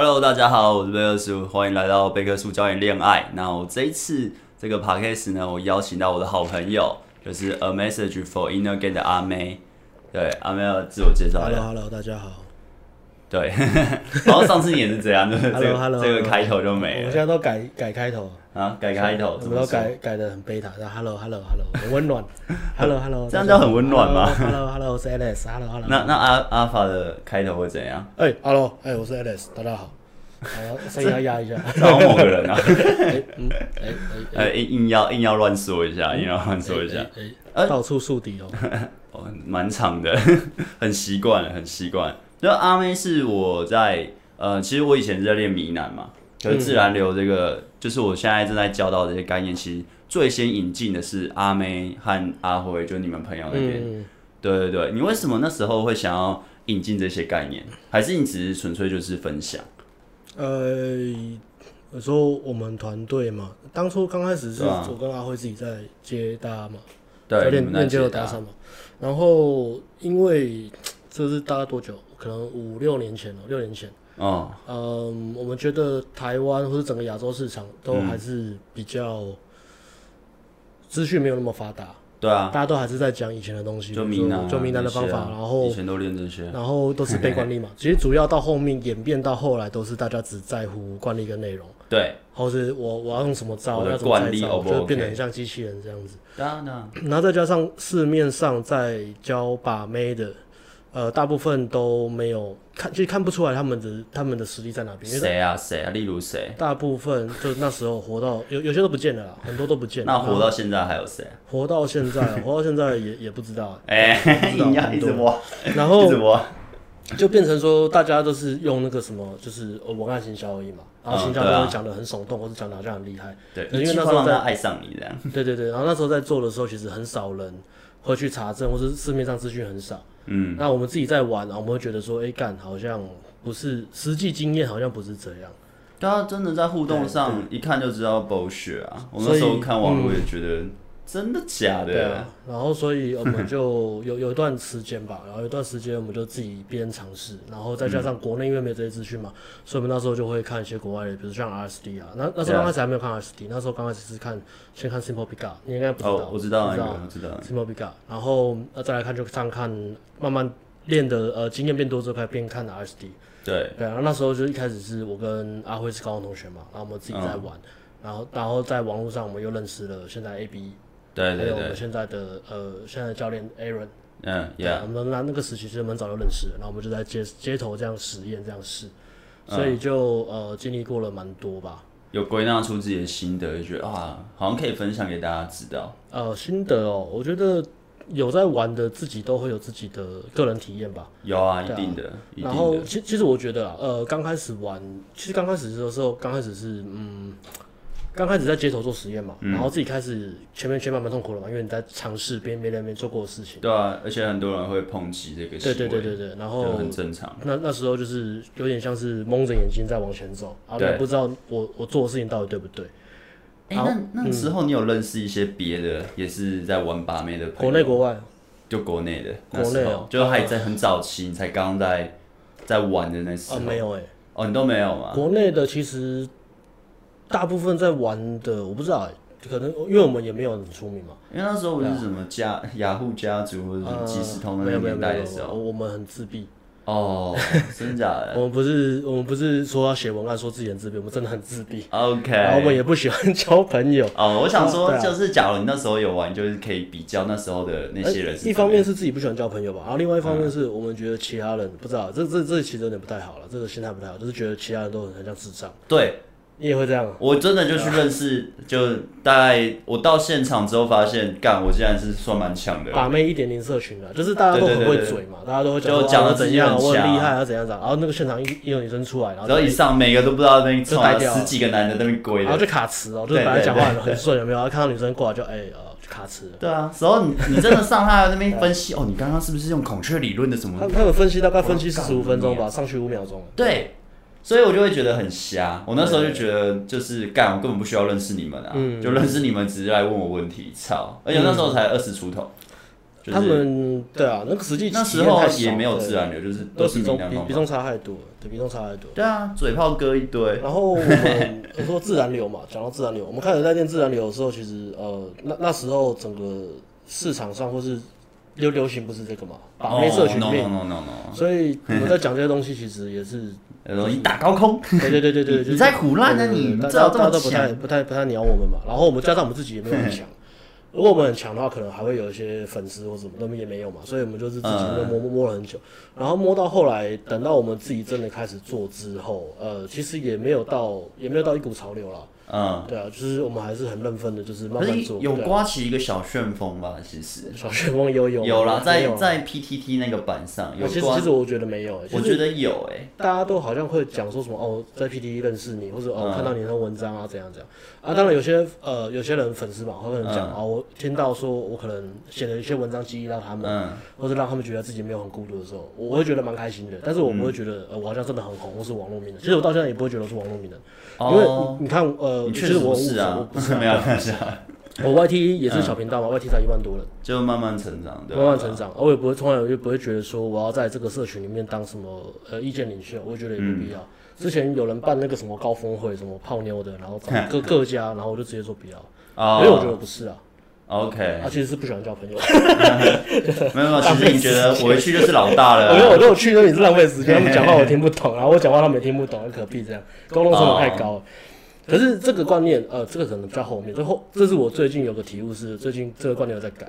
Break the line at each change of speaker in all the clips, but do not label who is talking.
Hello，大家好，我是贝克叔，欢迎来到贝克叔教你恋爱。那我这一次这个 podcast 呢，我邀请到我的好朋友，就是 A Message for Inner Game 的阿妹。对，阿妹要自我介绍。
Hello，Hello，大家好。
对，然后上次你也是这样，就是这个
hello, hello,
这个开头就没了。
我现在都改改开头
啊，改开头，
我们都改改的很贝塔，然后 Hello，Hello，Hello，很温暖。Hello，Hello，
这样叫很温暖吗
？Hello，Hello，我是 Alice，Hello，Hello。
那那阿阿法的开头会怎样？
哎，Hello，哎，我是 Alice，大家好。好，声音要压一下。
找某个人啊。
哎，嗯，哎
哎哎，硬要硬要乱说一下，硬要乱说一下。
哎，到处树敌哦。
哦，蛮长的，很习惯，很习惯。就阿妹是我在呃，其实我以前是在练迷男嘛，可是自然流这个，嗯、就是我现在正在教导这些概念，其实最先引进的是阿妹和阿辉，就你们朋友那边。嗯、对对对，你为什么那时候会想要引进这些概念？还是你只是纯粹就是分享？
呃，有时候我们团队嘛，当初刚开始是我跟阿辉自己在接搭嘛，
对，
练练接搭讪嘛，然后因为这是搭多久？可能五六年前了，六年前。哦。嗯，我们觉得台湾或者整个亚洲市场都还是比较资讯没有那么发达。
对啊。
大家都还是在讲以前的东西，
就闽南，
就闽南的方法，然后
以前都练这些，
然后都是背惯例嘛。其实主要到后面演变到后来，都是大家只在乎惯例跟内容。
对。
或是我我要用什么招，要怎么拆招，就变得很像机器人这样子。
当然。
然后再加上市面上在教把妹的。呃，大部分都没有看，其实看不出来他们的他们的实力在哪边。
谁啊？谁啊？例如谁？
大部分就那时候活到有有些都不见了啦，很多都不见了。
那活到现在还有谁？
活到现在，活到现在也也不知道。
哎，一样一直挖，
然后就变成说大家都是用那个什么，就是文案行销而已嘛。然后行销都会讲的很耸动，或者讲得好像很厉害。
对，因为那时候在爱上你这样。
对对对，然后那时候在做的时候，其实很少人会去查证，或是市面上资讯很少。嗯，那我们自己在玩，我们会觉得说，哎、欸，干好像不是实际经验，好像不是这样。
大家真的在互动上一看就知道 bullshit 啊！我那时候看网络也觉得。真的假的？对啊，
然后所以我们就 有有一段时间吧，然后有一段时间我们就自己边尝试，然后再加上国内因为没有这些资讯嘛，所以我们那时候就会看一些国外的，比如像 RSD 啊，那那时候刚开始还没有看 RSD，那时候刚开始是看先看 Simple Pickup，你应该不知道，
哦，我知道，我知道
，Simple Pickup，然后再来看就上看，慢慢练的呃经验变多之后，开始边看 RSD，
对。
对，然后那时候就一开始是我跟阿辉是高中同学嘛，然后我们自己在玩，然后然后在网络上我们又认识了现在 AB。
对对对，还有
我们现在的呃，现在的教练 Aaron，
嗯，Yeah，
我们那那个时期其实蛮早就认识了，然后我们就在街街头这样实验这样试，所以就呃经历过了蛮多吧。
有归纳出自己的心得，就觉得啊，好像可以分享给大家知道。
呃，心得哦，我觉得有在玩的自己都会有自己的个人体验吧。
有啊，一定的。
然后其其实我觉得啊，呃，刚开始玩，其实刚开始的时候，刚开始是嗯。刚开始在街头做实验嘛，嗯、然后自己开始前面前面蛮痛苦了嘛，因为你在尝试别人没人没做过的事情。
对啊，而且很多人会抨击这个。
对对对对对，然后
很正常。
那那时候就是有点像是蒙着眼睛在往前走，然后也不知道我我做的事情到底对不对。
哎、欸，那那时候你有认识一些别的，也是在玩把妹的朋友？
国内国外？
就国内的，
国内哦，
就还在很早期，你才刚在在玩的那时候。
哦，没有哎、欸。
哦，你都没有吗？
国内的其实。大部分在玩的，我不知道可能因为我们也没有很出名嘛。
因为那时候我是什么家雅虎家族或者什么即时通的那个年代的时候，
我们很自闭。
哦，真的假的？
我们不是我们不是说要写文案说自己很自闭，我们真的很自闭。
OK，
然后我们也不喜欢交朋友。
哦，我想说，就是假如你那时候有玩，就是可以比较那时候的那些人。
一方面是自己不喜欢交朋友吧，然后另外一方面是我们觉得其他人不知道，这这这其实有点不太好了，这个心态不太好，就是觉得其他人都很像智障。
对。
你也会这样？
我真的就去认识，就大概我到现场之后发现，干，我竟然是算蛮强的。
把妹一点零社群啊，就是大家都很会嘴嘛，大家都会讲讲的怎样，我很厉害啊，怎样怎样。然后那个现场一一有女生出来，然后
一上每个都不知道那边就来十几个男的那边跪，
然后就卡词哦，就是本来讲话很顺，有没有？然后看到女生过来就哎呃就卡词。
对啊，然后你你真的上他那边分析哦，你刚刚是不是用孔雀理论的什么？
他他有分析大概分析四十五分钟吧，上去五秒钟。
对。所以我就会觉得很瞎，我那时候就觉得就是干，我根本不需要认识你们啊，就认识你们只是来问我问题，操！而且那时候才二十出头，
他们对。啊，那个实际
那时候也没有自然流，就是
都是比重比比重差太多，对，比重差太多。
对啊，嘴炮割一堆。
然后我们说自然流嘛，讲到自然流，我们开始在练自然流的时候，其实呃，那那时候整个市场上或是流流行不是这个嘛，把妹社群里面，no no no no，所以我们在讲这些东西，其实也是
容易打高空。
对对对对对，
你在胡乱呢你，知道
大家都不太不太不太鸟我们嘛。然后我们加上我们自己也没有很强。如果我们很强的话，可能还会有一些粉丝或什么，那么也没有嘛，所以我们就是自己摸摸摸了很久，然后摸到后来，等到我们自己真的开始做之后，呃，其实也没有到，也没有到一股潮流了。嗯，对啊，就是我们还是很认分的，就是慢慢做。
有刮起一个小旋风吧，其实。
小旋风有有。
有啦，在在 PTT 那个版上有。
其实其实我觉得没有，
我觉得有诶。
大家都好像会讲说什么哦，在 PTT 认识你，或者哦看到你的文章啊怎样怎样啊。当然有些呃有些人粉丝嘛，会跟人讲哦，我听到说我可能写了一些文章激励到他们，或者让他们觉得自己没有很孤独的时候，我会觉得蛮开心的。但是我不会觉得呃我好像真的很红，我是网络名人。其实我到现在也不会觉得我是网络名人，因为你看呃，其实我是。
啊，不是 没有看下
我 YT 也是小频道嘛，YT 才一万多人，
就慢慢成长，对，
慢慢成长。我也不会，从来我就不会觉得说我要在这个社群里面当什么呃意见领袖，我觉得也没必要。之前有人办那个什么高峰会，什么泡妞的，然后找各 各家，然后我就直接说不要，因为我觉得不是啊。
OK，
他其实是不喜欢交朋友。
没有没有，其实你觉得我一去就是老大了。
我觉得我都去，那你是浪费时间，他们讲话我听不懂，然后我讲话他们也听不懂，很可悲这样，沟通成本太高。可是这个观念，呃，这个可能比较后面。最后，这是我最近有个体悟是，最近这个观念有在改，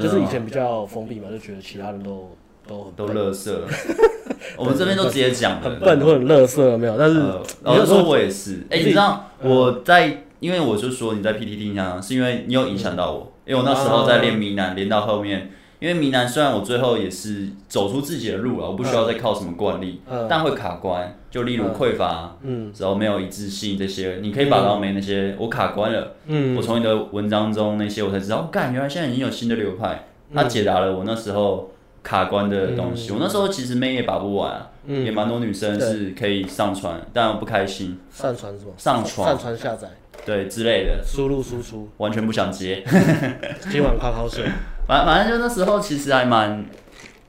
就是以前比较封闭嘛，就觉得其他人都都很
都乐色。我们这边都直接讲
很笨或很乐色，没有。但是
有时候我也是，哎，你知道我在，因为我就说你在 PTT 上，是因为你有影响到我，因为我那时候在练迷男，练到后面。因为迷男虽然我最后也是走出自己的路了，我不需要再靠什么惯例，但会卡关。就例如匮乏，嗯，然后没有一致性这些，你可以把到没那些，我卡关了。嗯，我从你的文章中那些，我才知道，干，原来现在已经有新的流派，他解答了我那时候卡关的东西。我那时候其实妹也把不完啊，也蛮多女生是可以上传，但我不开心。
上传是吧？
上传。
上传下载。
对之类的。
输入输出。
完全不想接。
今晚泡泡水。
反反正就那时候其实还蛮，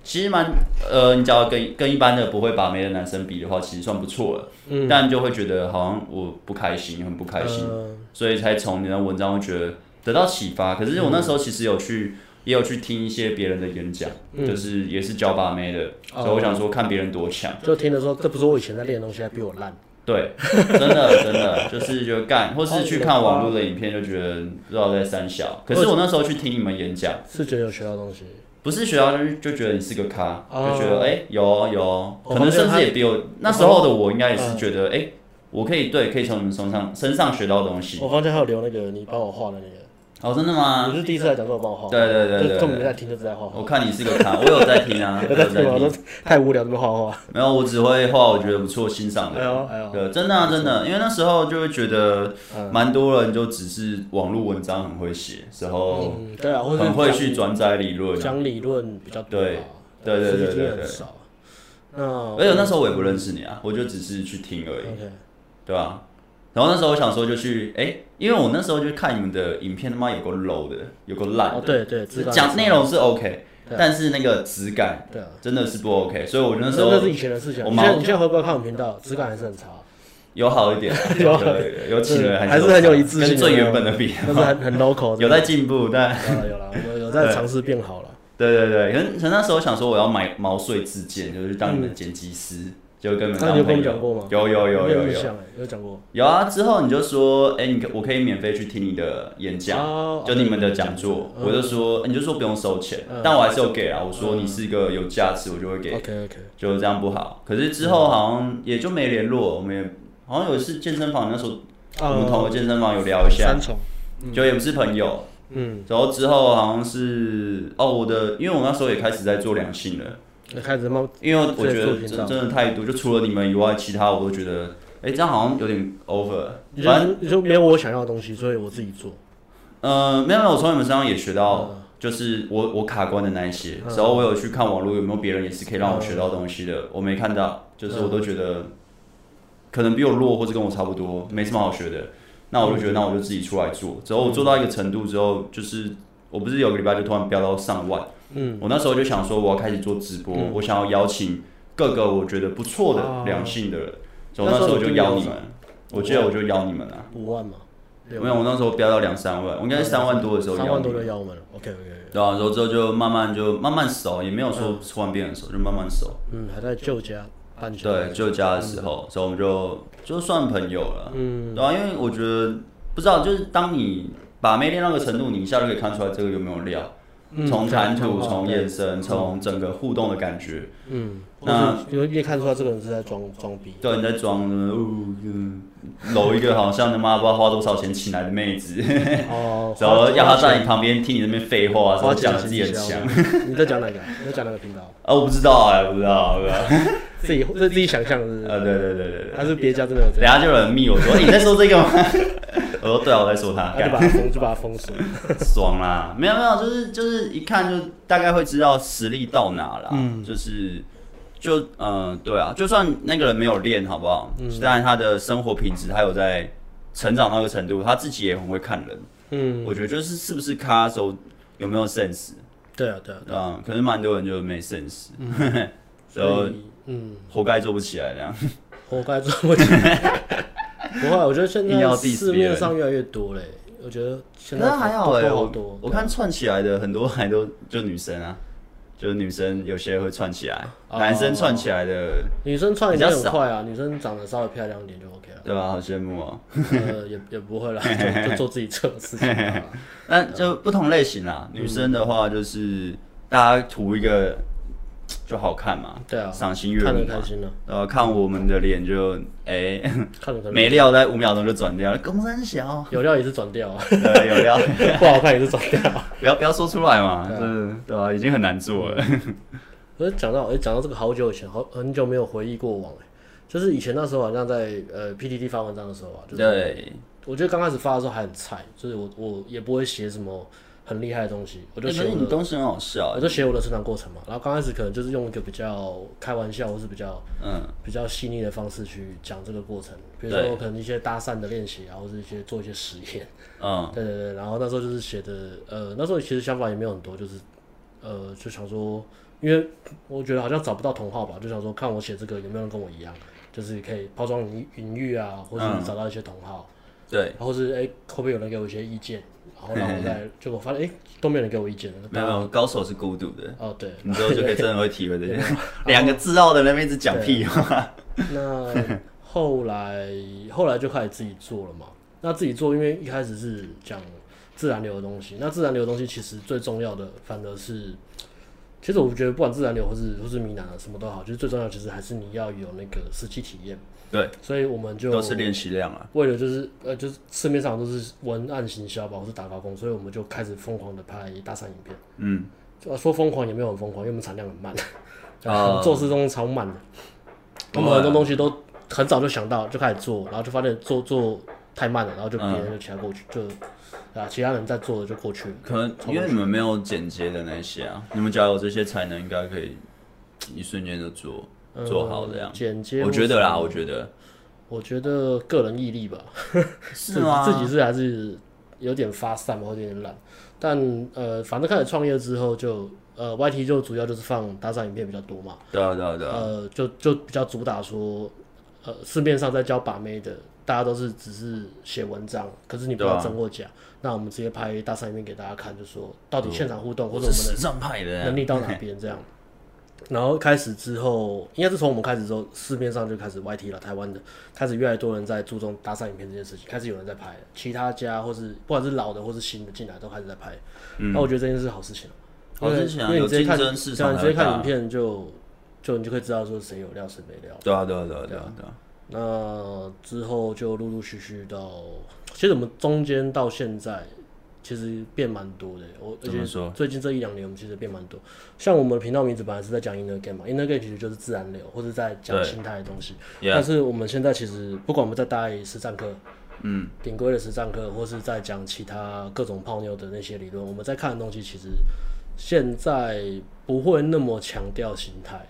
其实蛮呃，你只要跟跟一般的不会把妹的男生比的话，其实算不错了。嗯。但就会觉得好像我不开心，很不开心，呃、所以才从你的文章会觉得得到启发。可是我那时候其实有去，也有去听一些别人的演讲，嗯、就是也是教把妹的，嗯、所以我想说看别人多强。
就听的时候，这不是我以前在练的东西，还比我烂。
对，真的真的就是就干，或是去看网络的影片，就觉得不知道在三小。可是我那时候去听你们演讲，
是觉得有学到东西，
不是学到就就觉得你是个咖，就觉得哎有有，可能甚至也比我那时候的我应该也是觉得哎，我可以对可以从你们身上身上学到东西。
我刚才还有留那个你帮我画的那个。
哦，真的吗？
你是第一次来讲这个帮我
画？对对对
对，重点在听，就只在画画。
我看你是个咖，我有在听啊，有在听。
太无聊，这么画画。
没有，我只会画，我觉得不错，欣赏的。哎呦哎呦。对，真的啊，真的，因为那时候就会觉得，蛮多人就只是网络文章很会写，然后，
对啊，
很会去转载理论，
讲理论比较多。
对对对对对对。那而且那时候我也不认识你啊，我就只是去听而已，对吧？然后那时候我想说就去哎，因为我那时候就看你们的影片，他妈有个 low 的，有个烂的。
哦，对对，
讲内容是 OK，但是那个质感，对啊，真的是不 OK。所以我那时候
那是以前的事情。我们你现在回看我们频道，质感还是很差。
有好一点，有有起来，
还是很有一致性，
跟最原本的比，
就是很很 local，
有在进步，但
有了有了，我们有在尝试变好了。
对对对，可能可能那时候想说我要买毛遂自荐，就是当你们剪辑师。就跟你们当朋友。有有有有有
有讲过。
有啊，之后你就说，哎，你我可以免费去听你的演讲，就你们的讲座。我就说，你就说不用收钱，但我还是有给啊。我说你是一个有价值，我就会给。
OK OK。
就这样不好。可是之后好像也就没联络，我们也好像有一次健身房那时候，我们同个健身房有聊一下。就也不是朋友。嗯。然后之后好像是哦，我的，因为我那时候也开始在做两性了。
开始冒？
因为我觉得真真的太多，就除了你们以外，其他我都觉得，哎，这样好像有点 over。
反正你说没有我想要的东西，所以我自己做。
呃，没有没有，我从你们身上也学到，就是我我卡关的那一些。然后我有去看网络，有没有别人也是可以让我学到东西的？我没看到，就是我都觉得可能比我弱，或者跟我差不多，没什么好学的。那我就觉得，那我就自己出来做。之后我做到一个程度之后，就是我不是有个礼拜就突然飙到上万。嗯，我那时候就想说，我要开始做直播，嗯、我想要邀请各个我觉得不错的良性的人，啊、所以我那时候就邀你们。我记得我就邀你们了。
五万嘛？
没有，我那时候飙到两三万，我应该是三万多的时候邀。
三万多就邀我们了。OK OK。
对啊，然后之后就慢慢就慢慢熟，也没有说突然变很熟，就慢慢熟。
嗯，还在旧家搬家。
对，旧家的时候，所以我们就就算朋友了。嗯。对啊，因为我觉得不知道，就是当你把妹练到那个程度，你一下就可以看出来这个有没有料。从谈吐，从眼神，从整个互动的感觉。嗯。那
因为越看出来这个人是在装装逼。
对，你在装呢，嗯，搂一个好像他妈不知道花多少钱请来的妹子。哦。然后要他在你旁边听你那边废话，然后讲自己很强。
你在讲哪个？你在讲哪个频道？
啊，我不知道哎，不知道，不知道。
自己自己想象的。
啊，对对对对对。
还是别家真的有。
等下就有人密我说，你在说这个吗？我 说对啊，我在说他。
就把他封，就把他封死。
爽啦！没有没有，就是就是一看就大概会知道实力到哪了。嗯。就是。就嗯、呃，对啊，就算那个人没有练，好不好？嗯。当然，他的生活品质还有在成长那个程度，他自己也很会看人。嗯。我觉得就是是不是咖的时候有没有 sense？
对啊，对啊，对啊。
可是蛮多人就没 sense，所以嗯，活该做不起来这样。
活该做不起来。不会，我觉得现在市面上越来越多嘞。我觉得现在还好哎，我
我看串起来的很多还都就女生啊。就是女生有些会串起来，男生串起来的，
女生串起来很快啊。女生长得稍微漂亮一点就 OK 了，
对吧？好羡慕哦。
呃，也也不会啦，就就做自己测试。
那就不同类型啦。女生的话就是大家图一个。就好看嘛，对啊，赏心悦目嘛，然后看我们的脸就哎，没料在五秒钟就转掉了，公三小。
有料也是转掉啊，
有料。
不好看也是转掉，
不要不要说出来嘛，对对吧？已经很难做了。
可是讲到哎，讲到这个好久以前，好很久没有回忆过往哎，就是以前那时候好像在呃 PTT 发文章的时候啊，对，我觉得刚开始发的时候还很菜，就是我我也不会写什么。很厉害的东西，我就写。
你东西很好笑，
我就写我的成长过程嘛。然后刚开始可能就是用一个比较开玩笑，或是比较嗯比较细腻的方式去讲这个过程。比如说可能一些搭讪的练习然后是一些做一些实验。嗯，对对对。然后那时候就是写的，呃，那时候其实想法也没有很多，就是呃就想说，因为我觉得好像找不到同好吧，就想说看我写这个有没有人跟我一样，就是可以抛砖引玉啊，或者找到一些同好。对，然后是哎，会不会有人给我一些意见？然后让我再，结果发现哎，都没有人给我意见了。
没有，高手是孤独的。
哦，对，
你之后就可以真的会体会这些。两个自傲的人一直讲屁话。
那后来后来就开始自己做了嘛。那自己做，因为一开始是讲自然流的东西。那自然流的东西其实最重要的，反而是，其实我觉得不管自然流或是或是闽南啊，什么都好，就是最重要其实还是你要有那个实际体验。
对，
所以我们就
都是练习量啊。
为了就是呃，就是市面上都是文案行销吧，或是打高工，所以我们就开始疯狂的拍搭讪影片。嗯，就说疯狂也没有很疯狂，因为我们产量很慢，啊，做事中超慢的。我们很多东西都很早就想到，就开始做，然后就发现做做太慢了，然后就别人就其他过去，就啊，其他人在做的就过去了。
可能因为你们没有剪接的那些啊，你们只要有这些才能，应该可以一瞬间就做。做好这样，
剪接，
我觉得啦，我觉得，
我觉得个人毅力吧，
是吗？
自己是还是有点发散嘛，有点懒。但呃，反正开始创业之后就，就呃，YT 就主要就是放搭讪影片比较多嘛。
对啊，对啊，对啊。
呃，就就比较主打说，呃，市面上在教把妹的，大家都是只是写文章，可是你不知道真或假。啊、那我们直接拍搭讪影片给大家看，就说到底现场互动、嗯、或者我们的能力到哪边 这样。然后开始之后，应该是从我们开始之后，市面上就开始 YT 了。台湾的开始越来越多人在注重搭讪影片这件事情，开始有人在拍。其他家或是不管是老的或是新的进来，都开始在拍。嗯，那我觉得这件事是好事情。
好事情啊，
因为你直接看，
像你直
接看影片就就你就可以知道说谁有料谁没料。
对啊，对啊，对啊，对啊，对啊。
那之后就陆陆续续到，其实我们中间到现在。其实变蛮多的，我而且最近这一两年，我们其实变蛮多。像我们的频道名字本来是在讲 inner game 嘛，inner game 其实就是自然流，或者在讲心态的东西。但是我们现在其实不管我们在带实战课，嗯，顶规的实战课，或是在讲其他各种泡妞的那些理论，我们在看的东西其实现在不会那么强调心态。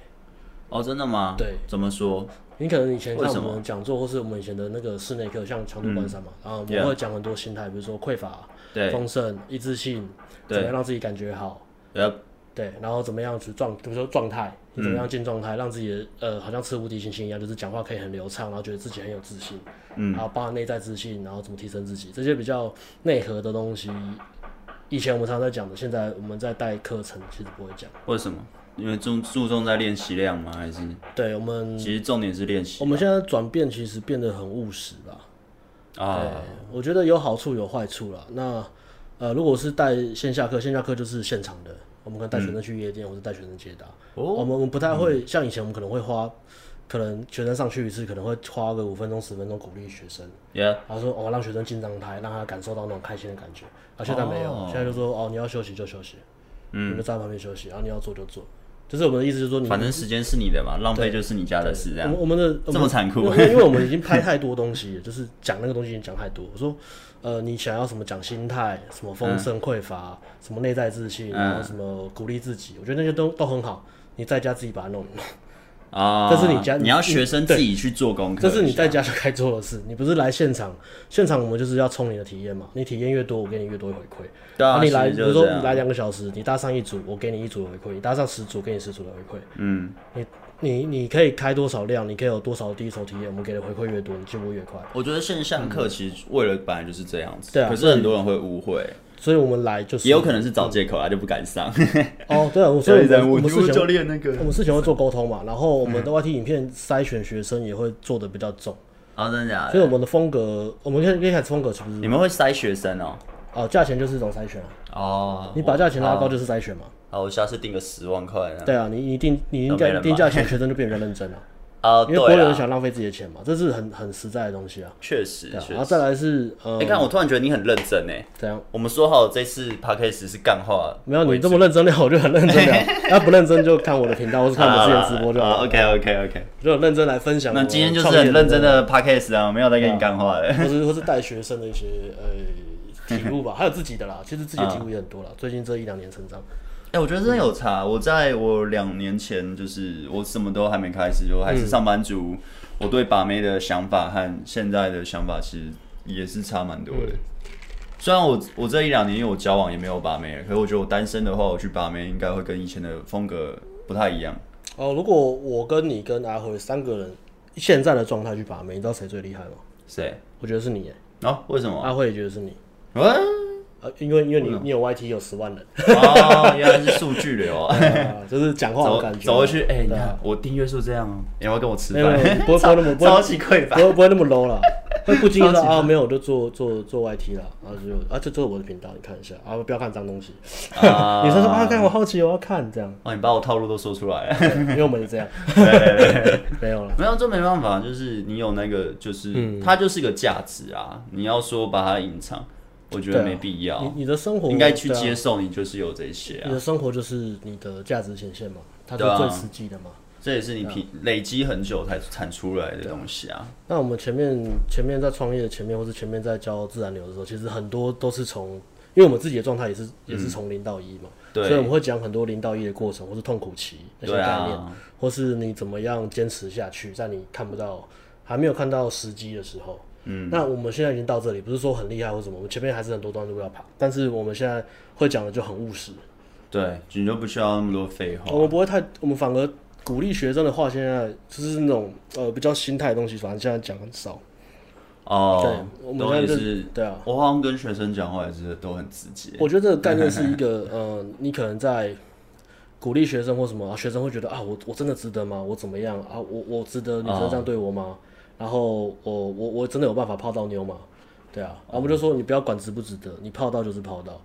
哦，真的吗？
对，
怎么说？
你可能以前看我们讲座，或是我们以前的那个室内课，像强度关山嘛，然后我们会讲很多心态，比如说匮乏。丰盛、一致性，怎么样让自己感觉好？对，然后怎么样去状，比如说状态，你怎么样进状态，让自己的呃好像吃无敌星星一样，就是讲话可以很流畅，然后觉得自己很有自信，嗯，然后包含内在自信，然后怎么提升自己，这些比较内核的东西，以前我们常常在讲的，现在我们在带课程其实不会讲。
为什么？因为注注重在练习量吗？还是？
对，我们
其实重点是练习。
我们现在转变其实变得很务实吧？啊，对，我觉得有好处有坏处啦。那呃，如果是带线下课，线下课就是现场的。我们可能带学生去夜店，嗯、或者带学生接答。哦、我们我们不太会、嗯、像以前，我们可能会花，可能学生上去一次，可能会花个五分钟、十分钟鼓励学生。Yeah. 然后说哦，让学生进状态，让他感受到那种开心的感觉。啊，现在没有，哦、现在就说哦，你要休息就休息，嗯，你就在旁边休息，然后你要做就做。就是我们的意思，就是说你，
反正时间是你的嘛，浪费就是你家的事，这样。
我们的
这么残酷，
因为因为我们已经拍太多东西，就是讲那个东西已经讲太多。我说，呃，你想要什么？讲心态，什么丰盛匮乏，什么内在自信，然后什么鼓励自己，我觉得那些都都很好。你在家自己把它弄。
啊！这是你家，你要学生自己去做功课。
这是你在家就该做的事，你不是来现场。现场我们就是要冲你的体验嘛，你体验越多，我给你越多回馈。对啊，你来，比如说你来两个小时，你搭上一组，我给你一组的回馈；你搭上十组，给你十组的回馈。嗯，你你你可以开多少量，你可以有多少第一手体验，我们给的回馈越多，你进步越快。
我觉得线上课其实为了本来就是这样子，对啊。可是很多人会误会。
所以我们来就是
也有可能是找借口啊，就不敢上。
哦，对啊，所以我们 事前我们事前会做沟通嘛，然后我们的 YT 影片筛选学生也会做的比较重。
哦，真的假的？
所以我们的风格，我们一开始风格是不是？
你们会筛学生哦？
哦，价钱就是一种筛选哦，你把价钱拉高就是筛选嘛。
好，我下次定个十万块。
对啊，你你定你应该定价钱，学生就变得认真了。啊，因为不会有人想浪费自己的钱嘛，这是很很实在的东西啊。
确实，
然后再来是，呃，
你看我突然觉得你很认真诶。
怎样？
我们说好这次 podcast 是干话，
没有你这么认真的，我就很认真的。那不认真就看我的频道，或是看我自己的直播就好。
OK OK OK，
就认真来分享。
那今天就是很认真的 podcast 啊，没有在跟你干话的，
或是或是带学生的一些呃体悟吧，还有自己的啦，其实自己的体悟也很多啦。最近这一两年成长。
哎、欸，我觉得真的有差。我在我两年前，就是我什么都还没开始，就还是上班族。嗯、我对把妹的想法和现在的想法其实也是差蛮多的。嗯、虽然我我这一两年因为我交往也没有把妹，可是我觉得我单身的话，我去把妹应该会跟以前的风格不太一样。
哦，如果我跟你跟阿辉三个人现在的状态去把妹，你知道谁最厉害吗？
谁谁？
我觉得是你耶。
哦，为什么？
阿辉也觉得是你。啊呃，因为因为你你有 YT 有十万人
哦，原来是数据流啊，
就是讲话的感觉。
走回去，哎，你看我订阅数这样，你要不要跟我吃饭？
不会不会那么
超级匮乏，
不会不会那么 low 了，会不经意的啊，没有就做做做 YT 了，然后就啊，这这是我的频道，你看一下啊，不要看脏东西。女生说啊，看我好奇，我要看这样。
哦，你把我套路都说出来了，
因为我们是这样。没有了，
没有，这没办法，就是你有那个，就是它就是个价值啊，你要说把它隐藏。我觉得没必要。
你你的生活
应该去接受，你就是有这些啊。
你的生活就是你的价值显现嘛，它是最实际的嘛。
这也是你累累积很久才产出来的东西啊。
那我们前面前面在创业的前面，或是前面在教自然流的时候，其实很多都是从，因为我们自己的状态也是也是从零到一嘛。对。所以我们会讲很多零到一的过程，或是痛苦期那些概念，或是你怎么样坚持下去，在你看不到、还没有看到时机的时候。嗯，那我们现在已经到这里，不是说很厉害或什么，我们前面还是很多段路要爬。但是我们现在会讲的就很务实，
对，你就不需要那么多废话。
我们不会太，我们反而鼓励学生的话，现在就是那种呃比较心态的东西，反正现在讲很少。
哦，对，我们也是，对啊，我好像跟学生讲话也是都很直接。
我觉得这个概念是一个，呃，你可能在鼓励学生或什么，学生会觉得啊，我我真的值得吗？我怎么样啊？我我值得你真的这样对我吗？哦然后我我我真的有办法泡到妞嘛？对啊，我们就说你不要管值不值得，你泡到就是泡到。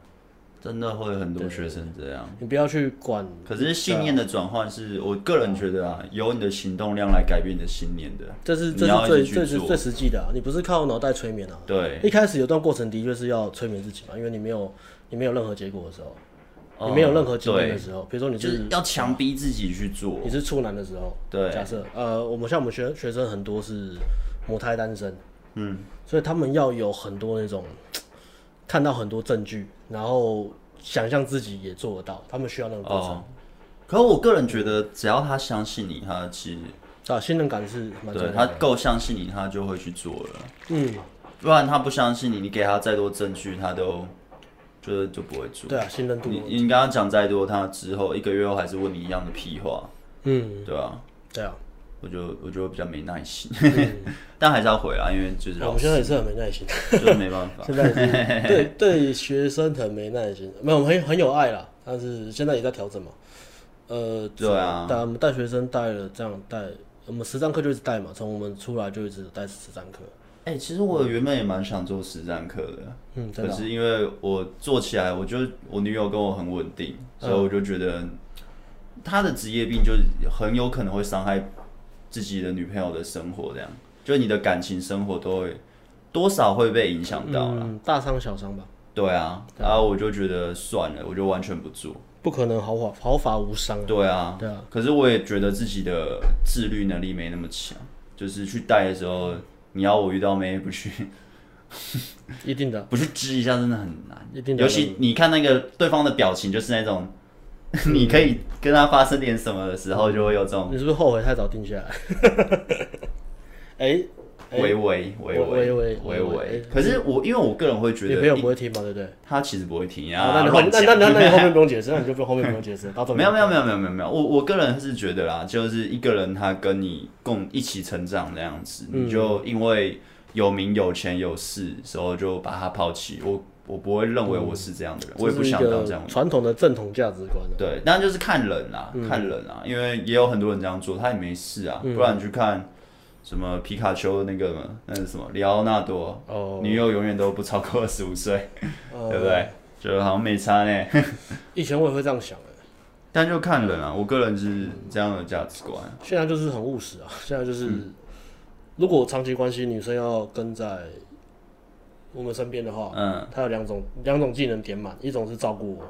真的会很多学生这样，
你不要去管。
可是信念的转换是我个人觉得啊，由你的行动量来改变你的信念的。
这是这是最最是最实际的啊，你不是靠脑袋催眠啊。
对，
一开始有段过程的确是要催眠自己嘛，因为你没有你没有任何结果的时候。你没有任何经验的时候，比如说你就
是要强逼自己去做，
你是处男的时候，
对，
假设呃，我们像我们学学生很多是母胎单身，嗯，所以他们要有很多那种看到很多证据，然后想象自己也做得到，他们需要那种过程。
可是我个人觉得，只要他相信你，他其实
啊，信任感是蛮。
对，他够相信你，他就会去做了。嗯，不然他不相信你，你给他再多证据，他都。就就不会做。
对啊，信任度。
你你刚刚讲再多，他之后一个月后还是问你一样的屁话。
嗯，
对啊，
对啊。
我就我就比较没耐心，嗯、但还是要回啊，因为就是
我们现在也是很没耐心，
就是没办法。
现在 对对学生很没耐心，没有很很有爱啦，但是现在也在调整嘛。呃，
对啊，
带我们带学生带了这样带，我们实战课就一直带嘛，从我们出来就一直带实战课。
哎、欸，其实我原本也蛮想做实战课的，
嗯，
可是因为我做起来，我就我女友跟我很稳定，所以我就觉得她的职业病就很有可能会伤害。自己的女朋友的生活，这样，就你的感情生活都会多少会被影响到了，
嗯，大伤小伤吧。
对啊，然后我就觉得算了，我就完全不做，
不可能毫发毫发无伤。
对啊，
对啊。
可是我也觉得自己的自律能力没那么强，就是去带的时候，你要我遇到妹不去，
一定的，
不去支一下真的很难，
一定的。
尤其你看那个对方的表情，就是那种。你可以跟他发生点什么的时候，就会有这种。
你是不是后悔太早定下来？哎，
微微微微微微微。可是我因为我个人会觉得，
你朋友不会听嘛？对不对？
他其实不会听啊。
那那那那你后面不用解释，那你就不用后面不用解释。
没有没有没有没有没有没有。我我个人是觉得啦，就是一个人他跟你共一起成长这样子，你就因为有名有钱有势，时候就把他抛弃我。我不会认为我是这样的人，嗯、我也不想当这样。
传统的正统价值观。
对，那就是看人啊，嗯、看人啊，因为也有很多人这样做，他也没事啊。嗯、不然你去看什么皮卡丘那个嘛，那是什么里奥纳多，哦、女友永远都不超过二十五岁，哦、对不对？就好像没差呢。
以前我也会这样想的，
但就看人啊，我个人是这样的价值观。
现在就是很务实啊，现在就是，嗯、如果长期关系，女生要跟在。我们身边的话，嗯，她有两种两种技能点满，一种是照顾我，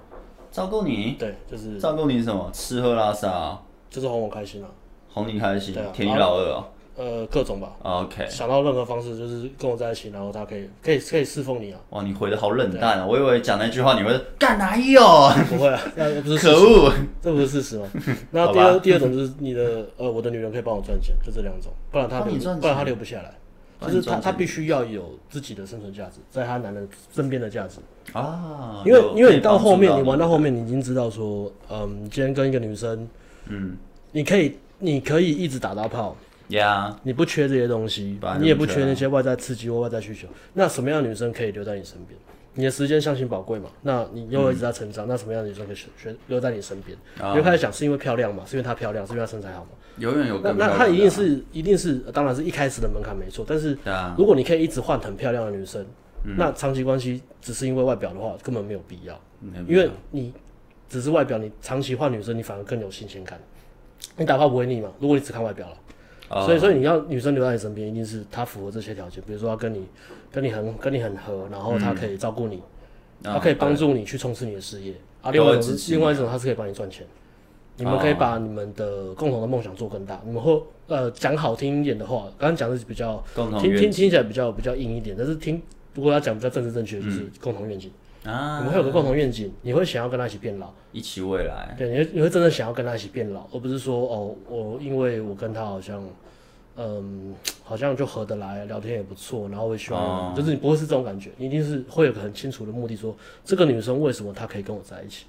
照顾你，
对，就是
照顾你什么，吃喝拉撒，
就是哄我开心啊，
哄你开心，填你老二啊，
呃，各种吧
，OK，
想到任何方式就是跟我在一起，然后他可以可以可以侍奉你啊，
哇，你回的好冷淡啊，我以为讲那句话你会干哪有？
不会啊，那不是
可恶，
这不是事实吗？那第二第二种就是你的呃，我的女人可以帮我赚钱，就这两种，不然他留不然他留不下来。就是他，他必须要有自己的生存价值，在他男人身边的价值。啊。因为，因为你到后面，你玩到后面，你已经知道说，嗯，你今天跟一个女生，嗯，你可以，你可以一直打到炮，
呀，
你不缺这些东西，你也不缺那些外在刺激或外在需求。那什么样的女生可以留在你身边？你的时间相信宝贵嘛？那你又一直在成长，那什么样的女生可以选选留在你身边？你就开始想，是因为漂亮嘛？是因为她漂亮？是因为她身材好嘛？
永远有，那
那她一定是一定是，当然是一开始的门槛没错。但是，如果你可以一直换很漂亮的女生，那长期关系只是因为外表的话，根本没有必要。因为你只是外表，你长期换女生，你反而更有新鲜感。你打炮不会腻嘛？如果你只看外表了，所以所以你要女生留在你身边，一定是她符合这些条件。比如说，她跟你跟你很跟你很合，然后她可以照顾你，她可以帮助你去冲刺你的事业。啊，另外一种另外一种，她是可以帮你赚钱。你们可以把你们的共同的梦想做更大。你们会呃讲好听一点的话，刚刚讲的是比较听听听起来比较比较硬一点，但是听如果要讲比较政治正确，就是共同愿景啊。你们会有个共同愿景，你会想要跟他一起变老，
一起未来。
对，你会你会真的想要跟他一起变老，而不是说哦，我因为我跟他好像嗯好像就合得来，聊天也不错，然后会希望就是你不会是这种感觉，你一定是会有个很清楚的目的，说这个女生为什么她可以跟我在一起。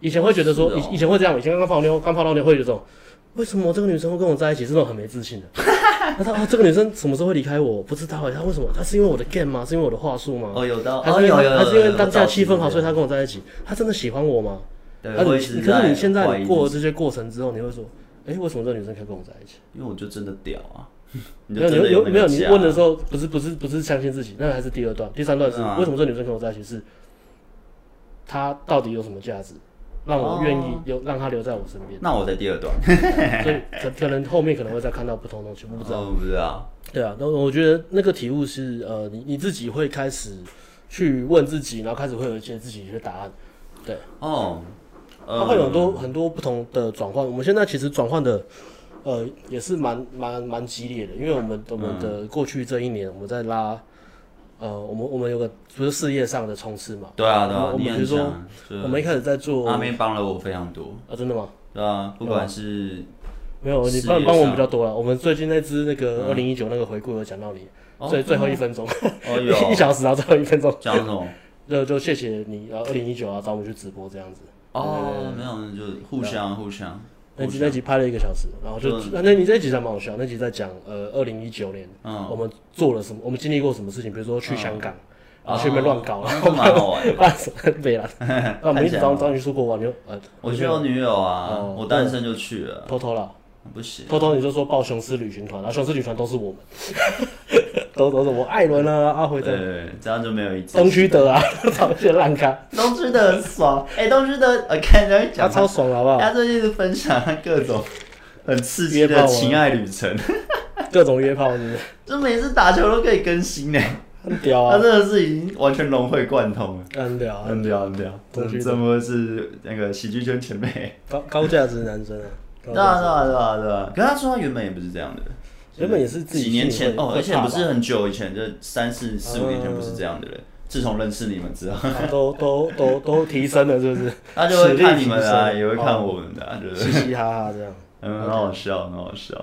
以前会觉得说，以以前会这样，以前刚刚泡妞，刚泡到妞会有这种，为什么这个女生会跟我在一起？是那种很没自信的。他说啊，这个女生什么时候会离开我？不知道哎，她为什么？她是因为我的 game 吗？是因为我的话术吗？
哦，有的，
还是因为还是因为当下气氛好，所以她跟我在一起？她真的喜欢我吗？对，可是你现在过了这些过程之后，你会说，哎，为什么这个女生可以跟我在一起？
因为我就真的屌啊！
没有，有有没有？你问的时候不是不是不是相信自己，那还是第二段，第三段是为什么这个女生跟我在一起？是她到底有什么价值？让我愿意留，让他留在我身边。
那我在第二段，
所以可可能后面可能会再看到不同的东西，我不知道。
不知道。
对啊，那我觉得那个体悟是呃，你你自己会开始去问自己，然后开始会有一些自己的答案。对。哦。它会有很多很多不同的转换。我们现在其实转换的呃也是蛮蛮蛮激烈的，因为我们我们的过去这一年我们在拉。呃，我们我们有个不是事业上的冲刺嘛？
对啊，对啊。
我们比如说，我们一开始在做，
阿妹帮了我非常多
啊，真的吗？
对啊，不管是
没有你帮帮我们比较多了。我们最近那支那个二零一九那个回顾有讲到你最最后一分钟，一小时然后最后一分钟
讲什么？
就就谢谢你，然后二零一九啊找我们去直播这样子。
哦，没有，就互相互相。
那集那集拍了一个小时，然后就那那你这集还蛮好笑，那集在讲呃二零一九年，嗯，我们做了什么，我们经历过什么事情，比如说去香港，然后去那边乱搞，然后
蛮好玩，
办 什么没 了，那我们一直找找你出国玩，就呃，
我去我女友啊，我单身就去了，
偷偷了。
不行，
偷偷你就说报雄狮旅行团，然后雄狮旅团都是我们，都都是我艾伦啊，阿辉的，
对，这样就没有一
东区德啊，超级烂咖，
东区德很爽，哎，东区德我看人家讲
超爽好不好？
他最近是分享各种很刺激的情爱旅程，
各种约炮是是，
就每次打球都可以更新呢，
很屌啊，
他真的是已经完全融会贯通了，
很屌，
很屌，很屌，怎么是那个喜剧圈前辈，
高高价值男生啊。
对啊对啊对啊对啊！可是他说他原本也不是这样的，
原本也是自己
几年前哦，而且不是很久以前，就三四四五年前不是这样的人。自从认识你们之后，
都都都都提升了，是不是？
他就会看你们啊，也会看我们的，就是。
嘻嘻哈哈这样，
嗯，很好笑，很好笑。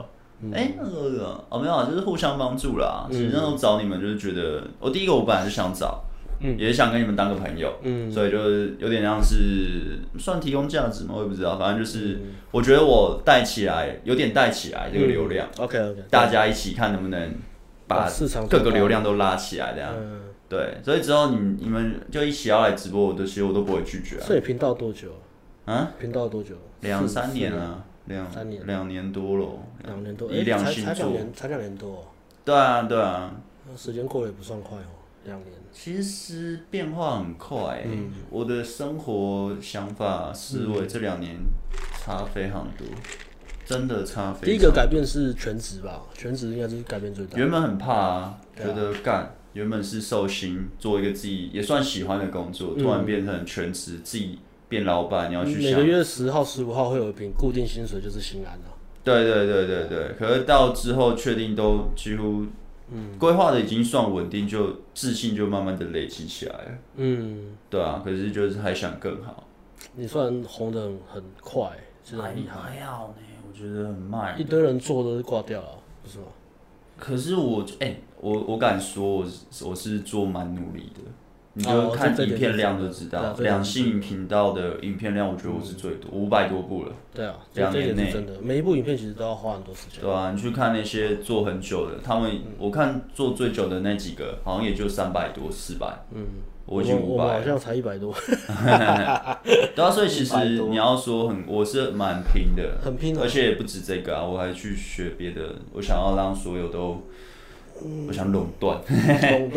哎，那个哦没有啊，就是互相帮助啦。其实那时候找你们就是觉得，我第一个我本来就想找。嗯，也想跟你们当个朋友，嗯，所以就是有点像是算提供价值吗？我也不知道，反正就是我觉得我带起来，有点带起来这个流量
，OK OK，
大家一起看能不能把各个流量都拉起来，这样，对，所以之后你你们就一起要来直播，我的其实我都不会拒绝。
所以频道多久？
啊？
频道多久？
两三年啊，两三年，两年多了，
两年多，
以两星
座，才两年，才两年多。
对啊，对啊，
那时间过得也不算快哦。两年，
其实变化很快，欸。嗯，我的生活想法思维这两年差非常多，真的差非常多。
第一个改变是全职吧，全职应该是改变最大。
原本很怕啊，觉得干，原本是寿星做一个自己也算喜欢的工作，突然变成全职，自己变老板，你要去想。
每个月十号、十五号会有一笔固定薪水，就是心安了。
对对对对对，可是到之后确定都几乎。嗯，规划的已经算稳定，就自信就慢慢的累积起来了。嗯，对啊，可是就是还想更好。
你算红的很快，真的
很厉害。还好呢，我觉得很慢。
一堆人做都是挂掉了，不是吗？
可是我，哎、欸，我我敢说，我我是做蛮努力的。你就看影片量就知道，两性频道的影片量，我觉得我是最多，五百多部了。
对啊，两年内真的，每一部影片其实都要花很多时间。
对啊，你去看那些做很久的，他们我看做最久的那几个，好像也就三百多、四百。嗯，我已经五百，
好像才一百多。
对啊，所以其实你要说很，我是蛮拼的，
很拼，
而且也不止这个啊，我还去学别的，我想要让所有都。我想垄断，